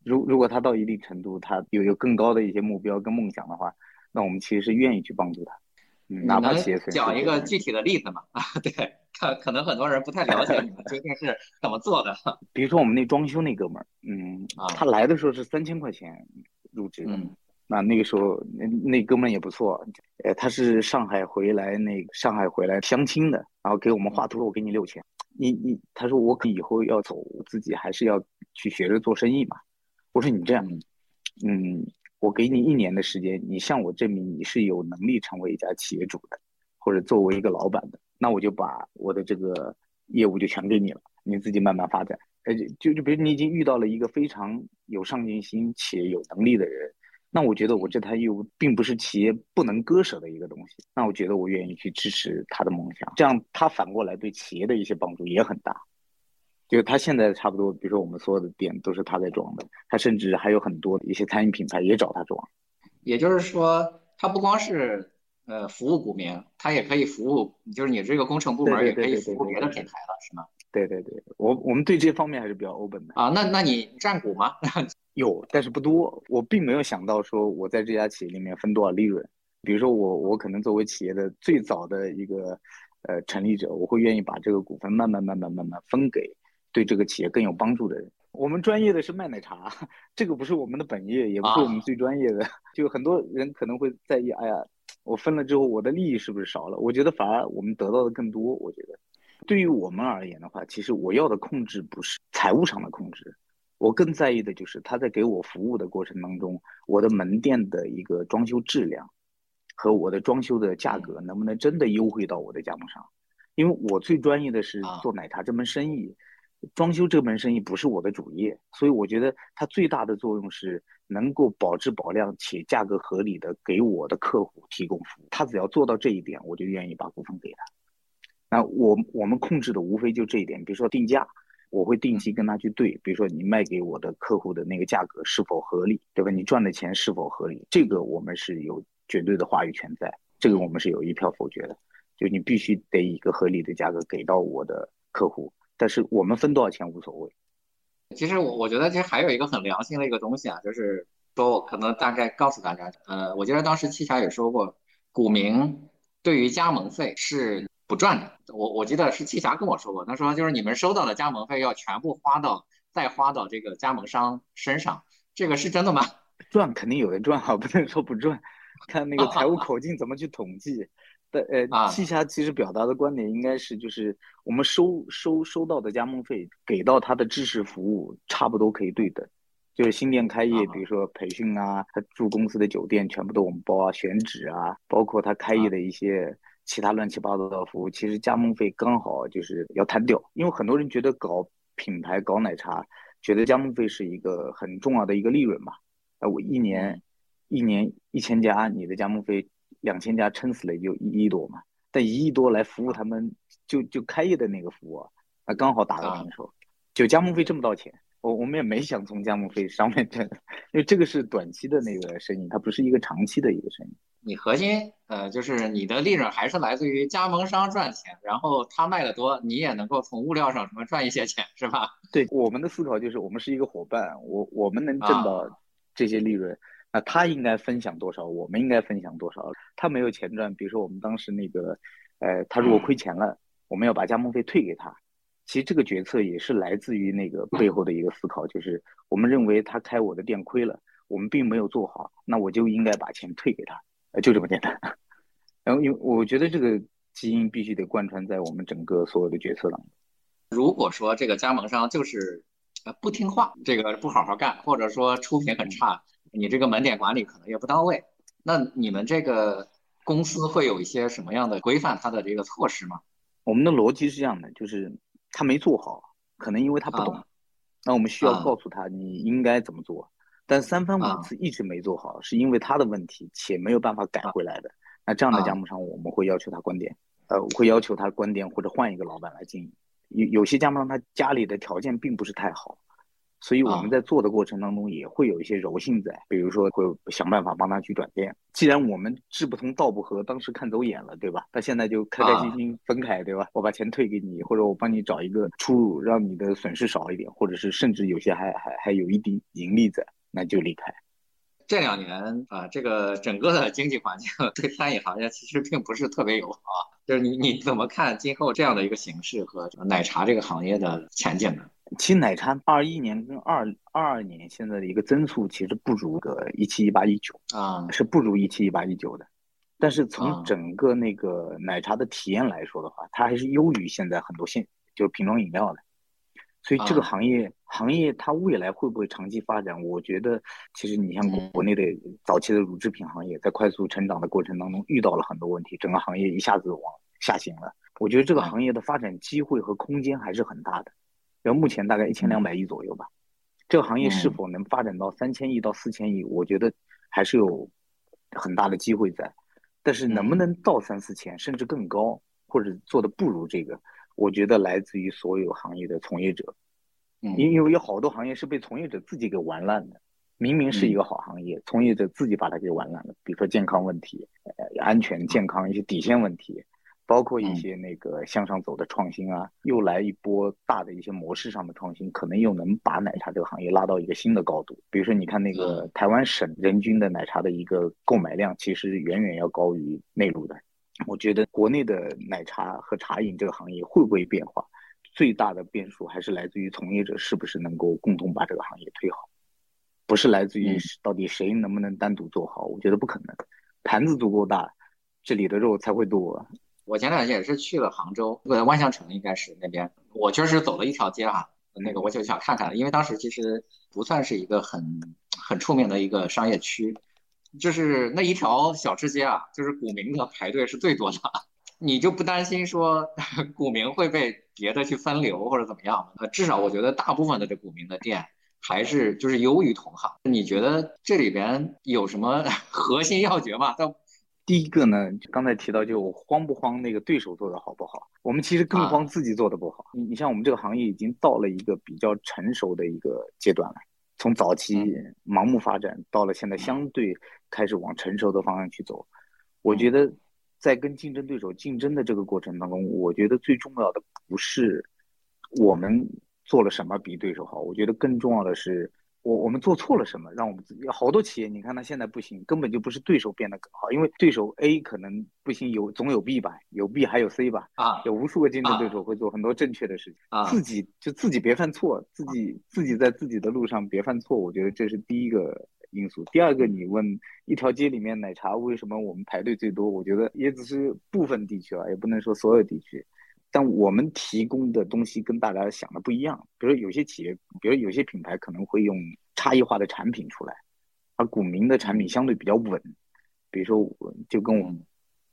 如如果他到一定程度，他有有更高的一些目标跟梦想的话，那我们其实是愿意去帮助他。哪怕企业讲一个具体的例子嘛？啊，对。可可能很多人不太了解你们究竟是怎么做的。比如说我们那装修那哥们儿，嗯，他来的时候是三千块钱入职的，那那个时候那那哥们儿也不错，呃，他是上海回来那上海回来相亲的，然后给我们画图，我给你六千，你你他说我可以后要走，自己还是要去学着做生意嘛。我说你这样，嗯，我给你一年的时间，你向我证明你是有能力成为一家企业主的，或者作为一个老板的。那我就把我的这个业务就全给你了，你自己慢慢发展。呃，就就比如你已经遇到了一个非常有上进心且有能力的人，那我觉得我这台业务并不是企业不能割舍的一个东西。那我觉得我愿意去支持他的梦想，这样他反过来对企业的一些帮助也很大。就他现在差不多，比如说我们所有的店都是他在装的，他甚至还有很多一些餐饮品牌也找他装。也就是说，他不光是。呃，服务股民，他也可以服务，就是你这个工程部门也可以服务别的品牌了，是吗？对对对，我我们对这方面还是比较 open 的啊。那那你占股吗？有，但是不多。我并没有想到说我在这家企业里面分多少利润。比如说我我可能作为企业的最早的一个呃成立者，我会愿意把这个股份慢慢慢慢慢慢分给对这个企业更有帮助的人。我们专业的是卖奶茶，这个不是我们的本业，也不是我们最专业的。就很多人可能会在意，哎呀。我分了之后，我的利益是不是少了？我觉得反而我们得到的更多。我觉得，对于我们而言的话，其实我要的控制不是财务上的控制，我更在意的就是他在给我服务的过程当中，我的门店的一个装修质量和我的装修的价格能不能真的优惠到我的加盟商？因为我最专业的是做奶茶这门生意，装修这门生意不是我的主业，所以我觉得它最大的作用是能够保质保量且价格合理的给我的客户提供服务。他只要做到这一点，我就愿意把股份给他。那我我们控制的无非就这一点，比如说定价，我会定期跟他去对，比如说你卖给我的客户的那个价格是否合理，对吧？你赚的钱是否合理？这个我们是有绝对的话语权在，这个我们是有一票否决的，就你必须得以一个合理的价格给到我的客户。但是我们分多少钱无所谓。其实我我觉得其实还有一个很良心的一个东西啊，就是说我可能大概告诉大家，呃，我记得当时七侠也说过，股民对于加盟费是不赚的。我我记得是七侠跟我说过，他说就是你们收到的加盟费要全部花到再花到这个加盟商身上，这个是真的吗？赚肯定有人赚啊，不能说不赚，看那个财务口径怎么去统计。的呃，七侠其实表达的观点应该是，就是我们收收收到的加盟费给到他的知识服务差不多可以对等，就是新店开业，比如说培训啊，他住公司的酒店全部都我们包啊，选址啊，包括他开业的一些其他乱七八糟的服务，其实加盟费刚好就是要摊掉，因为很多人觉得搞品牌搞奶茶，觉得加盟费是一个很重要的一个利润嘛，哎，我一年一年一千家，你的加盟费。两千家撑死了也就一亿多嘛，但一亿多来服务他们就就开业的那个服务，那刚好打个平手，就加盟费挣不到钱，我我们也没想从加盟费上面挣，因为这个是短期的那个生意，它不是一个长期的一个生意。你核心呃就是你的利润还是来自于加盟商赚钱，然后他卖的多，你也能够从物料上什么赚一些钱，是吧？对，我们的思考就是我们是一个伙伴，我我们能挣到这些利润。那他应该分享多少？我们应该分享多少？他没有钱赚，比如说我们当时那个，呃，他如果亏钱了，我们要把加盟费退给他。其实这个决策也是来自于那个背后的一个思考，就是我们认为他开我的店亏了，我们并没有做好，那我就应该把钱退给他，呃，就这么简单。然后，因为我觉得这个基因必须得贯穿在我们整个所有的决策当中。如果说这个加盟商就是呃不听话，这个不好好干，或者说出品很差。你这个门店管理可能也不到位，那你们这个公司会有一些什么样的规范它的这个措施吗？我们的逻辑是这样的，就是他没做好，可能因为他不懂，那我们需要告诉他你应该怎么做。但三番五次一直没做好，是因为他的问题且没有办法改回来的。那这样的加盟商我们会要求他关店，呃，会要求他关店或者换一个老板来经营。有有些加盟商他家里的条件并不是太好。所以我们在做的过程当中也会有一些柔性在，比如说会想办法帮他去转变。既然我们志不同道不合，当时看走眼了，对吧？他现在就开开心心分开，对吧？我把钱退给你，或者我帮你找一个出路，让你的损失少一点，或者是甚至有些还还还有一定盈利在，那就离开。这两年啊，这个整个的经济环境对餐饮行业其实并不是特别友好。就是你你怎么看今后这样的一个形势和奶茶这个行业的前景呢？其实奶茶二一年跟二二二年现在的一个增速其实不如个一七一八一九啊，是不如一七一八一九的。但是从整个那个奶茶的体验来说的话，它还是优于现在很多现就是瓶装饮料的。所以这个行业行业它未来会不会长期发展？我觉得其实你像国内的早期的乳制品行业，在快速成长的过程当中遇到了很多问题，整个行业一下子往下行了。我觉得这个行业的发展机会和空间还是很大的。然后目前大概一千两百亿左右吧，这个行业是否能发展到三千亿到四千亿，我觉得还是有很大的机会在。但是能不能到三四千甚至更高，或者做的不如这个，我觉得来自于所有行业的从业者。嗯，因因为有好多行业是被从业者自己给玩烂的，明明是一个好行业，从业者自己把它给玩烂了。比如说健康问题、呃安全健康一些底线问题。包括一些那个向上走的创新啊，又来一波大的一些模式上的创新，可能又能把奶茶这个行业拉到一个新的高度。比如说，你看那个台湾省人均的奶茶的一个购买量，其实远远要高于内陆的。我觉得国内的奶茶和茶饮这个行业会不会变化，最大的变数还是来自于从业者是不是能够共同把这个行业推好，不是来自于到底谁能不能单独做好。我觉得不可能，盘子足够大，这里的肉才会多。我前两天也是去了杭州，呃，万象城应该是那边。我确实走了一条街哈，那个我就想看看，因为当时其实不算是一个很很出名的一个商业区，就是那一条小吃街啊，就是股民的排队是最多的。你就不担心说股民会被别的去分流或者怎么样吗？呃，至少我觉得大部分的这股民的店还是就是优于同行。你觉得这里边有什么 核心要诀吗？第一个呢，刚才提到就慌不慌那个对手做的好不好？我们其实更慌自己做的不好。你你像我们这个行业已经到了一个比较成熟的一个阶段了，从早期盲目发展到了现在相对开始往成熟的方向去走。我觉得在跟竞争对手竞争的这个过程当中，我觉得最重要的不是我们做了什么比对手好，我觉得更重要的是。我我们做错了什么？让我们自己好多企业，你看他现在不行，根本就不是对手变得更好，因为对手 A 可能不行，有总有 B 吧，有 B 还有 C 吧，啊，有无数个竞争对手会做很多正确的事情，啊，自己就自己别犯错，自己自己在自己的路上别犯错，我觉得这是第一个因素。第二个，你问一条街里面奶茶为什么我们排队最多？我觉得也只是部分地区啊，也不能说所有地区。但我们提供的东西跟大家想的不一样，比如有些企业，比如有些品牌可能会用差异化的产品出来，而股民的产品相对比较稳。比如说，就跟我们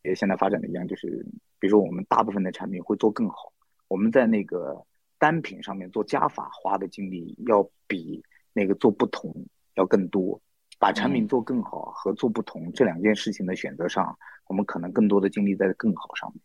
也现在发展的一样，就是比如说我们大部分的产品会做更好，我们在那个单品上面做加法花的精力要比那个做不同要更多。把产品做更好和做不同这两件事情的选择上，我们可能更多的精力在更好上面。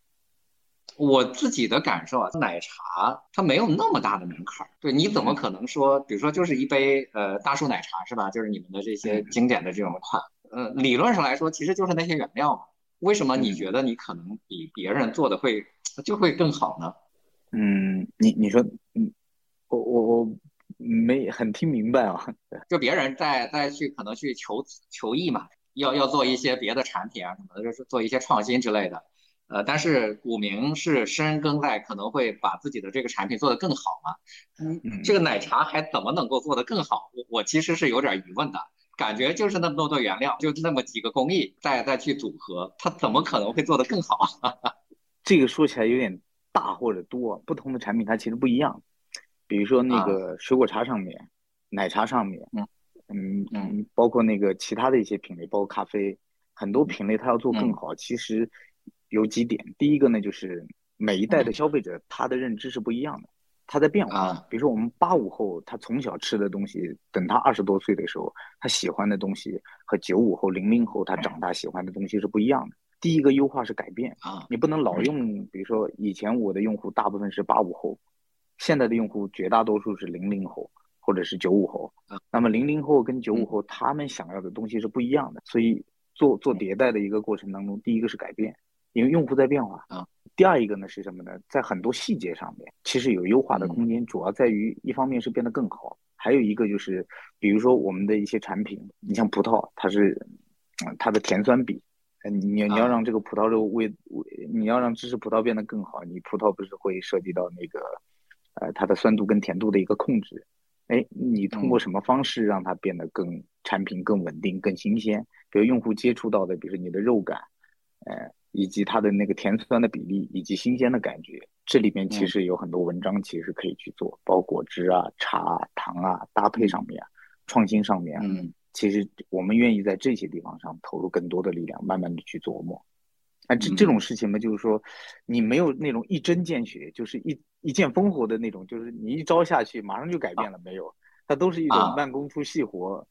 我自己的感受啊，奶茶它没有那么大的门槛儿。对，你怎么可能说，比如说就是一杯呃大树奶茶是吧？就是你们的这些经典的这种款，呃，理论上来说其实就是那些原料嘛。为什么你觉得你可能比别人做的会就会更好呢？嗯，你你说，嗯，我我我没很听明白啊。就别人再再去可能去求求异嘛，要要做一些别的产品啊什么的，就是做一些创新之类的。呃，但是股民是深耕在可能会把自己的这个产品做得更好嘛？嗯，这个奶茶还怎么能够做得更好？我我其实是有点疑问的，感觉就是那么多原料，就那么几个工艺，再再去组合，它怎么可能会做得更好？这个说起来有点大或者多，不同的产品它其实不一样。比如说那个水果茶上面，奶茶上面，嗯嗯嗯，包括那个其他的一些品类，包括咖啡，很多品类它要做更好，其实。有几点，第一个呢，就是每一代的消费者他的认知是不一样的，他在变化。比如说我们八五后，他从小吃的东西，等他二十多岁的时候，他喜欢的东西和九五后、零零后他长大喜欢的东西是不一样的。第一个优化是改变啊，你不能老用，比如说以前我的用户大部分是八五后，现在的用户绝大多数是零零后或者是九五后。那么零零后跟九五后他们想要的东西是不一样的，所以做做迭代的一个过程当中，第一个是改变。因为用户在变化啊，第二一个呢是什么呢？在很多细节上面，其实有优化的空间，主要在于一方面是变得更好，还有一个就是，比如说我们的一些产品，你像葡萄，它是，它的甜酸比，你你要让这个葡萄肉味，你要让芝士葡萄变得更好，你葡萄不是会涉及到那个，呃，它的酸度跟甜度的一个控制，哎，你通过什么方式让它变得更产品更稳定、更新鲜？比如用户接触到的，比如说你的肉感，呃。以及它的那个甜酸的比例，以及新鲜的感觉，这里面其实有很多文章，其实可以去做，包括果汁啊、茶、啊糖啊搭配上面，创新上面，嗯，其实我们愿意在这些地方上投入更多的力量，慢慢的去琢磨。啊，这这种事情嘛，就是说，你没有那种一针见血，就是一一剑封喉的那种，就是你一招下去马上就改变了，没有，它都是一种慢工出细活。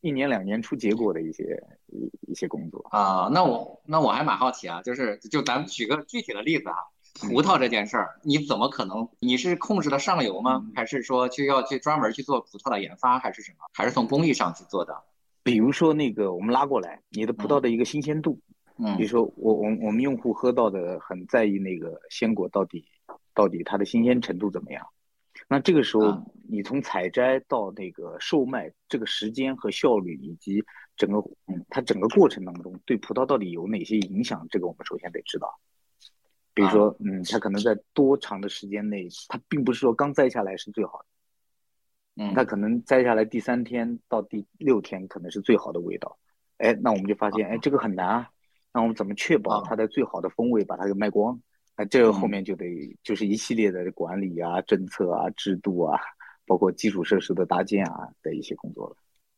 一年两年出结果的一些一一些工作啊，那我那我还蛮好奇啊，就是就咱们举个具体的例子啊，葡萄这件事儿，你怎么可能？你是控制的上游吗？还是说就要去专门去做葡萄的研发，还是什么？还是从工艺上去做的？比如说那个我们拉过来你的葡萄的一个新鲜度，嗯，比如说我我我们用户喝到的很在意那个鲜果到底到底它的新鲜程度怎么样。那这个时候，你从采摘到那个售卖，这个时间和效率，以及整个嗯，它整个过程当中，对葡萄到底有哪些影响？这个我们首先得知道。比如说，嗯，它可能在多长的时间内，它并不是说刚摘下来是最好的，嗯，它可能摘下来第三天到第六天可能是最好的味道。哎，那我们就发现，哎，这个很难啊。那我们怎么确保它的最好的风味把它给卖光？那这个后面就得就是一系列的管理啊、政策啊、制度啊，包括基础设施的搭建啊的一些工作了。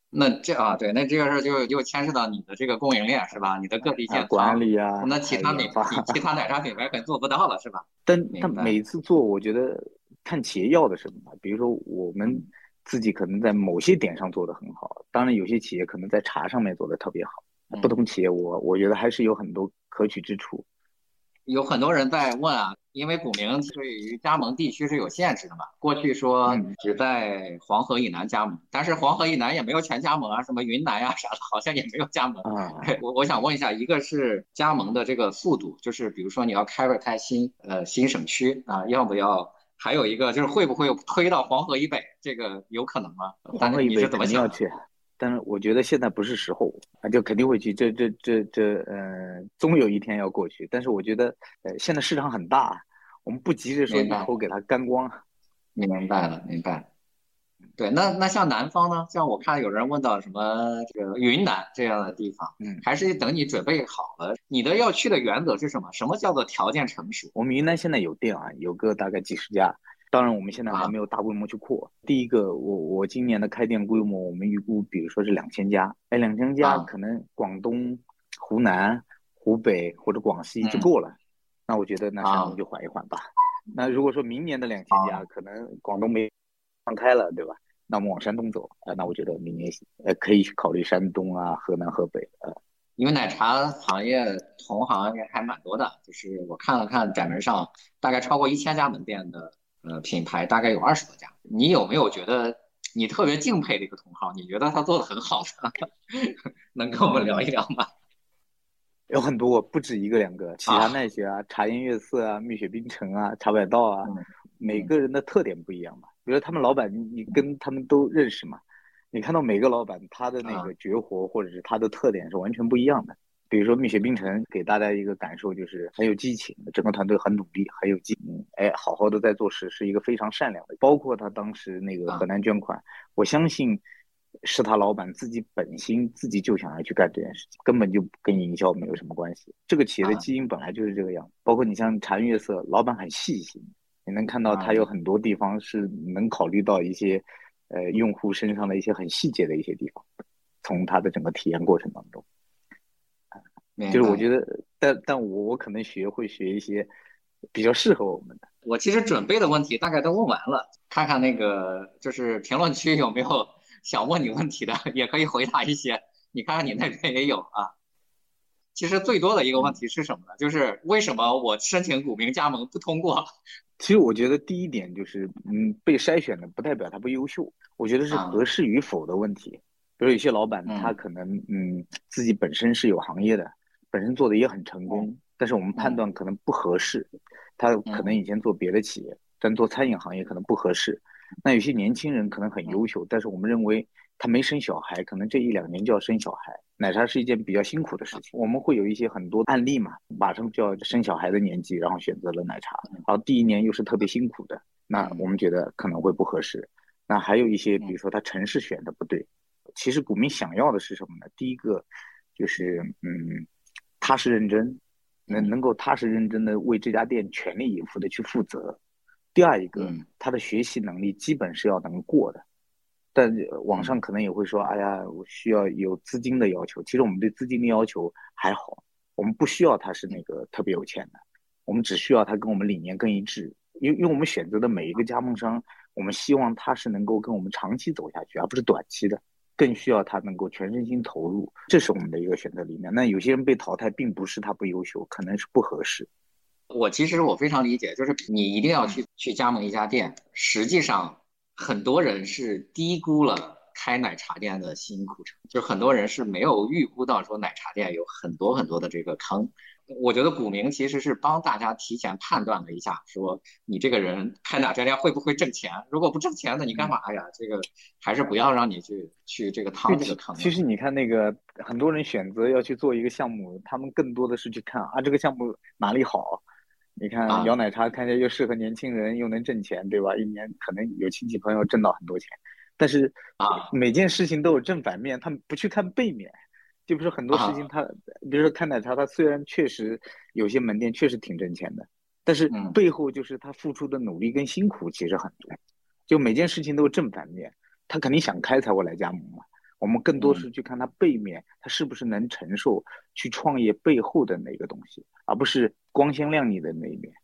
那这啊，对，那这个事儿就又牵涉到你的这个供应链是吧？你的各地健管理啊，那其他品 其他奶茶品牌可能做不到了是吧？但但每次做，我觉得看企业要的什么。比如说我们自己可能在某些点上做的很好，当然有些企业可能在茶上面做的特别好。不同企业，我我觉得还是有很多可取之处。有很多人在问啊，因为古茗对于加盟地区是有限制的嘛。过去说只在黄河以南加盟，但是黄河以南也没有全加盟啊，什么云南呀啥的，好像也没有加盟。我我想问一下，一个是加盟的这个速度，就是比如说你要开不开新呃新省区啊，要不要？还有一个就是会不会推到黄河以北，这个有可能吗？黄河以北怎么要去。但是我觉得现在不是时候，啊，就肯定会去。这这这这，呃，终有一天要过去。但是我觉得，呃，现在市场很大，我们不急着说以后给它干光。明白了，明白了。对，那那像南方呢？像我看有人问到什么这个云南这样的地方，嗯，还是等你准备好了。你的要去的原则是什么？什么叫做条件成熟？我们云南现在有店啊，有个大概几十家。当然，我们现在还没有大规模去扩。第一个，我我今年的开店规模，我们预估，比如说是两千家。哎，两千家可能广东、湖南、湖北或者广西就够了。那我觉得那山东就缓一缓吧。那如果说明年的两千家，可能广东没放开了，对吧？那我们往山东走啊。那我觉得明年呃可以去考虑山东啊、河南、河北呃。因为奶茶行业同行也还蛮多的，就是我看了看展门上，大概超过一千家门店的。呃，品牌大概有二十多家，你有没有觉得你特别敬佩的一个同行？你觉得他做的很好的，能跟我们聊一聊吗？有很多，不止一个两个，其他奈雪啊，茶颜悦色啊，蜜雪冰城啊，茶百道啊，每个人的特点不一样嘛。比如他们老板，你你跟他们都认识嘛？你看到每个老板他的那个绝活或者是他的特点是完全不一样的。比如说蜜雪冰城给大家一个感受就是很有激情，整个团队很努力，很有激情，哎，好好的在做事，是一个非常善良的。包括他当时那个河南捐款，我相信是他老板自己本心，自己就想要去干这件事情，根本就跟营销没有什么关系。这个企业的基因本来就是这个样。包括你像茶颜悦色，老板很细心，你能看到他有很多地方是能考虑到一些呃用户身上的一些很细节的一些地方，从他的整个体验过程当中。就是我觉得，但但我我可能学会学一些比较适合我们的。我其实准备的问题大概都问完了，看看那个就是评论区有没有 想问你问题的，也可以回答一些。你看看你那边也有啊。其实最多的一个问题是什么呢？就是为什么我申请股民加盟不通过？其实我觉得第一点就是，嗯，被筛选的不代表他不优秀，我觉得是合适与否的问题。比如有些老板他可能嗯自己本身是有行业的。本身做的也很成功，但是我们判断可能不合适。他可能以前做别的企业，但做餐饮行业可能不合适。那有些年轻人可能很优秀，但是我们认为他没生小孩，可能这一两年就要生小孩。奶茶是一件比较辛苦的事情，我们会有一些很多案例嘛，马上就要生小孩的年纪，然后选择了奶茶，然后第一年又是特别辛苦的，那我们觉得可能会不合适。那还有一些，比如说他城市选的不对。其实股民想要的是什么呢？第一个就是嗯。踏实认真，能能够踏实认真的为这家店全力以赴的去负责。第二一个，他的学习能力基本是要能过的。但网上可能也会说，哎呀，我需要有资金的要求。其实我们对资金的要求还好，我们不需要他是那个特别有钱的，我们只需要他跟我们理念更一致。因为因为我们选择的每一个加盟商，我们希望他是能够跟我们长期走下去，而不是短期的。更需要他能够全身心投入，这是我们的一个选择理念。那有些人被淘汰，并不是他不优秀，可能是不合适。我其实我非常理解，就是你一定要去去加盟一家店。实际上，很多人是低估了开奶茶店的辛苦程，就很多人是没有预估到说奶茶店有很多很多的这个坑。我觉得股民其实是帮大家提前判断了一下，说你这个人开哪家店会不会挣钱？如果不挣钱，的你干嘛呀？这个还是不要让你去去这个趟这个坑。其实你看那个很多人选择要去做一个项目，他们更多的是去看啊这个项目哪里好。你看摇奶茶看起来又适合年轻人，又能挣钱，对吧？一年可能有亲戚朋友挣到很多钱。但是啊，每件事情都有正反面，他们不去看背面。就不是很多事情，他比如说开奶茶，他虽然确实有些门店确实挺挣钱的，但是背后就是他付出的努力跟辛苦其实很多。就每件事情都有正反面，他肯定想开才会来加盟嘛。我们更多是去看他背面，他是不是能承受去创业背后的那个东西，而不是光鲜亮丽的那一面。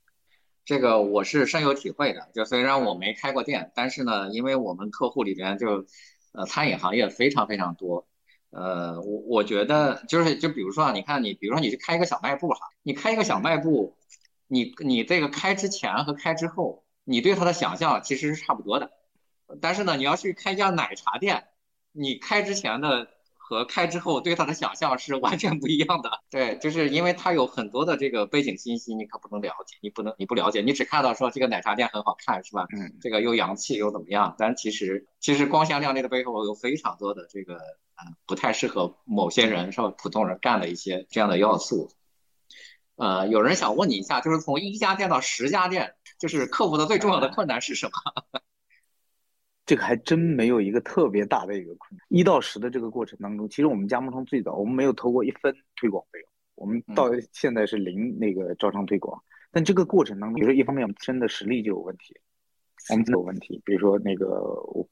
这个我是深有体会的。就虽然我没开过店，但是呢，因为我们客户里边就，呃，餐饮行业非常非常多。呃，我我觉得就是就比如说啊，你看你，比如说你去开一个小卖部哈，你开一个小卖部，你你这个开之前和开之后，你对它的想象其实是差不多的。但是呢，你要去开一家奶茶店，你开之前的和开之后对它的想象是完全不一样的。对，就是因为它有很多的这个背景信息，你可不能了解，你不能你不了解，你只看到说这个奶茶店很好看是吧？嗯，这个又洋气又怎么样？但其实其实光鲜亮丽的背后有非常多的这个呃不太适合某些人是吧？普通人干的一些这样的要素。呃，有人想问你一下，就是从一家店到十家店，就是克服的最重要的困难是什么？这个还真没有一个特别大的一个困难。一到十的这个过程当中，其实我们加盟商最早我们没有投过一分推广费用，我们到现在是零那个招商推广。但这个过程当中，比如说一方面我们真的实力就有问题，我们有问题，比如说那个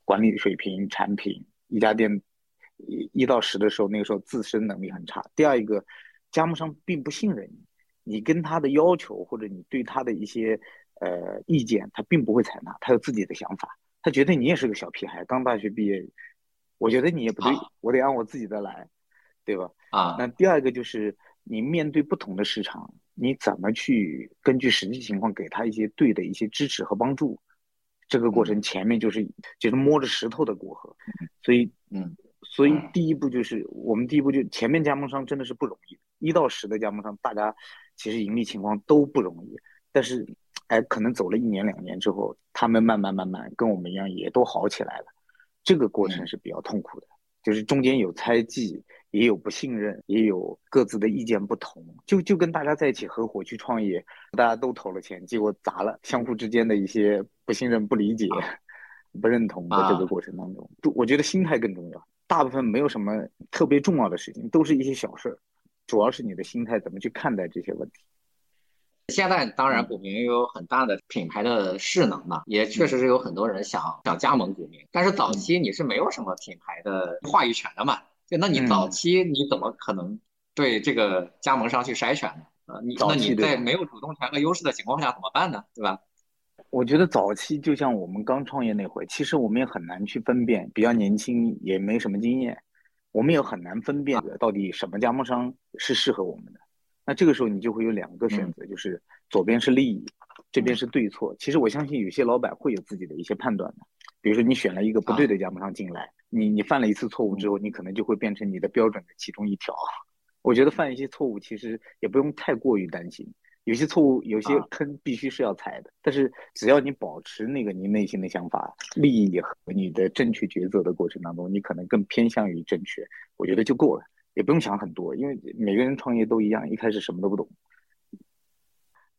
管理水平、产品，一家店一一到十的时候，那个时候自身能力很差。第二一个，加盟商并不信任你，你跟他的要求或者你对他的一些呃意见，他并不会采纳，他有自己的想法。他觉得你也是个小屁孩，刚大学毕业，我觉得你也不对，我得按我自己的来，对吧？啊，那第二个就是你面对不同的市场，你怎么去根据实际情况给他一些对的一些支持和帮助？这个过程前面就是就是摸着石头的过河，所以嗯，所以第一步就是我们第一步就前面加盟商真的是不容易，一到十的加盟商大家其实盈利情况都不容易，但是。哎，可能走了一年两年之后，他们慢慢慢慢跟我们一样，也都好起来了。这个过程是比较痛苦的，就是中间有猜忌，也有不信任，也有各自的意见不同。就就跟大家在一起合伙去创业，大家都投了钱，结果砸了，相互之间的一些不信任、不理解、不认同的这个过程当中，我觉得心态更重要。大部分没有什么特别重要的事情，都是一些小事儿，主要是你的心态怎么去看待这些问题。现在当然，股民有很大的品牌的势能嘛，也确实是有很多人想想加盟股民。但是早期你是没有什么品牌的话语权的嘛？就那你早期你怎么可能对这个加盟商去筛选呢？呃，你那你在没有主动权和优势的情况下怎么办呢？对吧？我觉得早期就像我们刚创业那会，其实我们也很难去分辨，比较年轻，也没什么经验，我们也很难分辨到底什么加盟商是适合我们的。那这个时候你就会有两个选择，就是左边是利益，这边是对错。其实我相信有些老板会有自己的一些判断的。比如说你选了一个不对的加盟商进来，你你犯了一次错误之后，你可能就会变成你的标准的其中一条。我觉得犯一些错误其实也不用太过于担心，有些错误有些坑必须是要踩的。但是只要你保持那个你内心的想法、利益和你的正确抉择的过程当中，你可能更偏向于正确，我觉得就够了。也不用想很多，因为每个人创业都一样，一开始什么都不懂。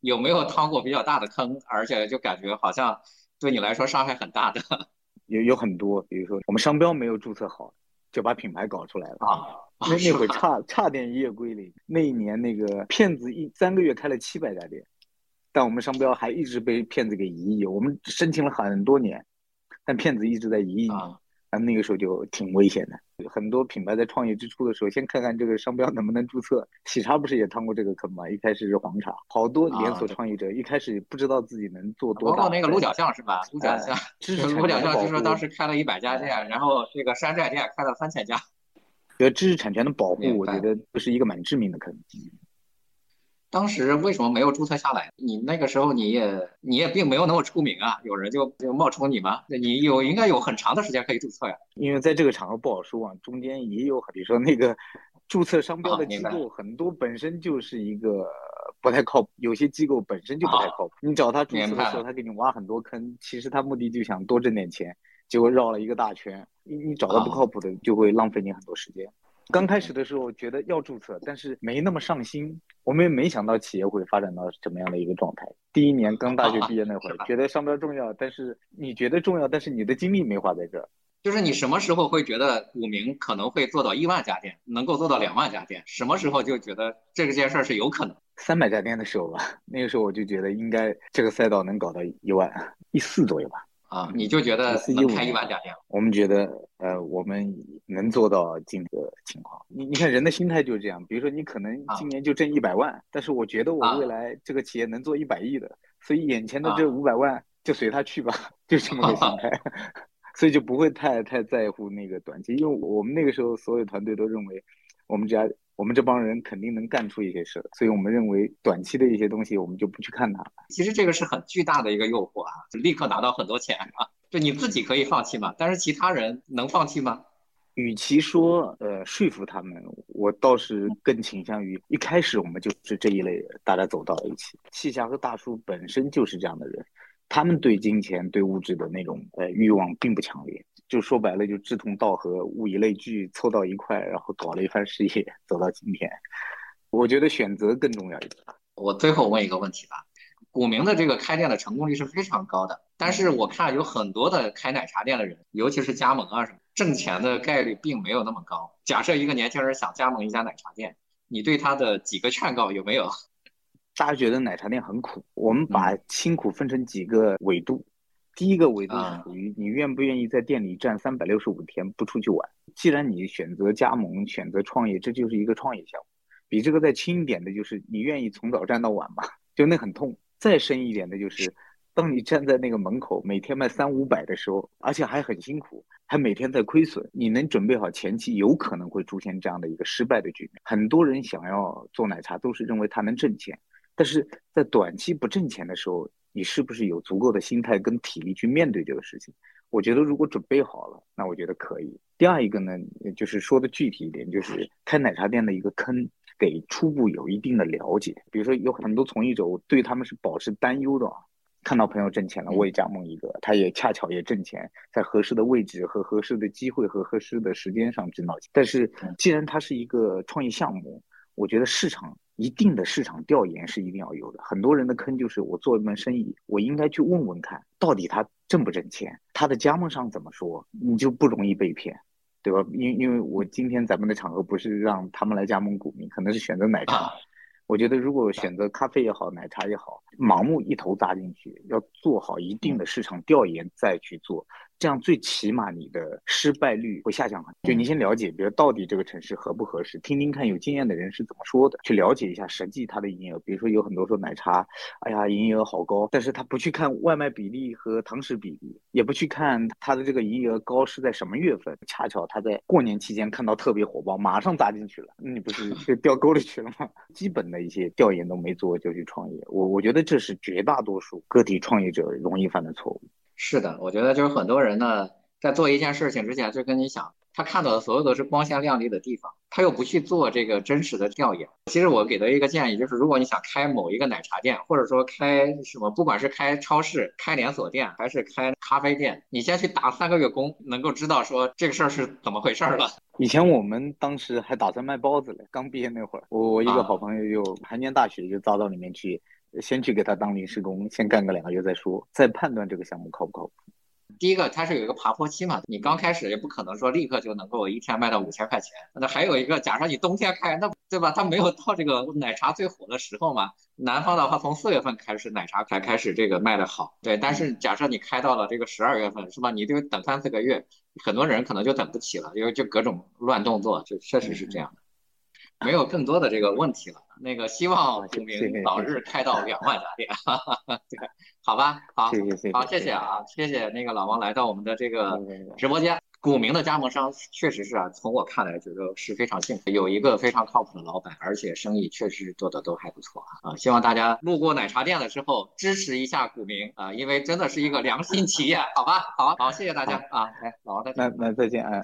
有没有趟过比较大的坑，而且就感觉好像对你来说伤害很大的？有有很多，比如说我们商标没有注册好，就把品牌搞出来了啊！那那会差差点一夜归零。那一年那个骗子一三个月开了七百家店，但我们商标还一直被骗子给移移。我们申请了很多年，但骗子一直在移移。那个时候就挺危险的。很多品牌在创业之初的时候，先看看这个商标能不能注册。喜茶不是也趟过这个坑吗？一开始是黄茶，好多连锁创业者一开始不知道自己能做多大。包括那个鹿角巷是吧？鹿角巷，鹿角巷据说当时开了一百家店，然后这个山寨店开了三千家。觉得知识产权的保护，我觉得这是一个蛮致命的坑。当时为什么没有注册下来？你那个时候你也你也并没有那么出名啊，有人就就冒充你吗？那你有应该有很长的时间可以注册呀。因为在这个场合不好说啊，中间也有比如说那个注册商标的机构很多本身就是一个不太靠谱，有些机构本身就不太靠谱。你找他注册的时候，他给你挖很多坑，其实他目的就想多挣点钱，结果绕了一个大圈。你你找到不靠谱的，就会浪费你很多时间。刚开始的时候觉得要注册，但是没那么上心。我们也没想到企业会发展到什么样的一个状态。第一年刚大学毕业那会儿，觉得商标重要，但是你觉得重要，但是你的精力没花在这儿。就是你什么时候会觉得股民可能会做到一万家店，能够做到两万家店？什么时候就觉得这个件事儿是有可能？三百家店的时候吧，那个时候我就觉得应该这个赛道能搞到一万，一四左右吧。啊，你就觉得能开一万家店？我们觉得，呃，我们能做到今天的情况。你你看人的心态就是这样，比如说你可能今年就挣一百万，但是我觉得我未来这个企业能做一百亿的，所以眼前的这五百万就随他去吧，就这么个心态，所以就不会太太在乎那个短期，因为我们那个时候所有团队都认为我们家。我们这帮人肯定能干出一些事，所以我们认为短期的一些东西我们就不去看它。其实这个是很巨大的一个诱惑啊，就立刻拿到很多钱啊，就你自己可以放弃嘛，但是其他人能放弃吗？与其说呃说服他们，我倒是更倾向于一开始我们就是这一类人，大家走到了一起。气侠和大叔本身就是这样的人，他们对金钱、对物质的那种呃欲望并不强烈。就说白了，就志同道合，物以类聚，凑到一块，然后搞了一番事业，走到今天。我觉得选择更重要一点。我最后问一个问题吧，古茗的这个开店的成功率是非常高的，但是我看有很多的开奶茶店的人，尤其是加盟啊什么，挣钱的概率并没有那么高。假设一个年轻人想加盟一家奶茶店，你对他的几个劝告有没有？大家觉得奶茶店很苦，我们把辛苦分成几个维度。第一个维度属于你愿不愿意在店里站三百六十五天不出去玩。既然你选择加盟、选择创业，这就是一个创业项目。比这个再轻一点的，就是你愿意从早站到晚吗？就那很痛。再深一点的，就是当你站在那个门口，每天卖三五百的时候，而且还很辛苦，还每天在亏损，你能准备好前期有可能会出现这样的一个失败的局面？很多人想要做奶茶，都是认为它能挣钱，但是在短期不挣钱的时候。你是不是有足够的心态跟体力去面对这个事情？我觉得如果准备好了，那我觉得可以。第二一个呢，就是说的具体一点，就是开奶茶店的一个坑，得初步有一定的了解。比如说有很多从业者，我对他们是保持担忧的。看到朋友挣钱了，我也加盟一个，他也恰巧也挣钱，在合适的位置和合适的机会和合适的时间上挣到钱。但是既然它是一个创业项目，我觉得市场。一定的市场调研是一定要有的。很多人的坑就是我做一门生意，我应该去问问看，到底他挣不挣钱，他的加盟商怎么说，你就不容易被骗，对吧？因因为我今天咱们的场合不是让他们来加盟股民，可能是选择奶茶。我觉得如果选择咖啡也好，奶茶也好，盲目一头扎进去，要做好一定的市场调研再去做。这样最起码你的失败率会下降很。就你先了解，比如到底这个城市合不合适，听听看有经验的人是怎么说的，去了解一下实际它的营业额。比如说有很多说奶茶，哎呀营业额好高，但是他不去看外卖比例和堂食比例，也不去看他的这个营业额高是在什么月份，恰巧他在过年期间看到特别火爆，马上扎进去了，你不是 就掉沟里去了吗？基本的一些调研都没做就去创业，我我觉得这是绝大多数个体创业者容易犯的错误。是的，我觉得就是很多人呢，在做一件事情之前，就跟你想，他看到的所有都是光鲜亮丽的地方，他又不去做这个真实的调研。其实我给的一个建议就是，如果你想开某一个奶茶店，或者说开什么，不管是开超市、开连锁店，还是开咖啡店，你先去打三个月工，能够知道说这个事儿是怎么回事了。以前我们当时还打算卖包子嘞，刚毕业那会儿，我我一个好朋友就还念大学，就招到里面去。先去给他当临时工，先干个两个月再说，再判断这个项目靠不靠谱。第一个，它是有一个爬坡期嘛，你刚开始也不可能说立刻就能够一天卖到五千块钱。那还有一个，假设你冬天开，那对吧？它没有到这个奶茶最火的时候嘛。南方的话，从四月份开始奶茶才开始这个卖的好。对，但是假设你开到了这个十二月份，是吧？你就等三四个月，很多人可能就等不起了，因为就各种乱动作，就确实是这样的。没有更多的这个问题了。那个希望股民早日开到两万家店。对，好吧，好，好，谢谢啊，谢谢那个老王来到我们的这个直播间。股民的加盟商确实是啊，从我看来觉得是非常幸福，有一个非常靠谱的老板，而且生意确实做的都还不错啊。啊，希望大家路过奶茶店的时候支持一下股民啊，因为真的是一个良心企业，好吧？好，好，谢谢大家啊，来，老王再见。那那再见，哎。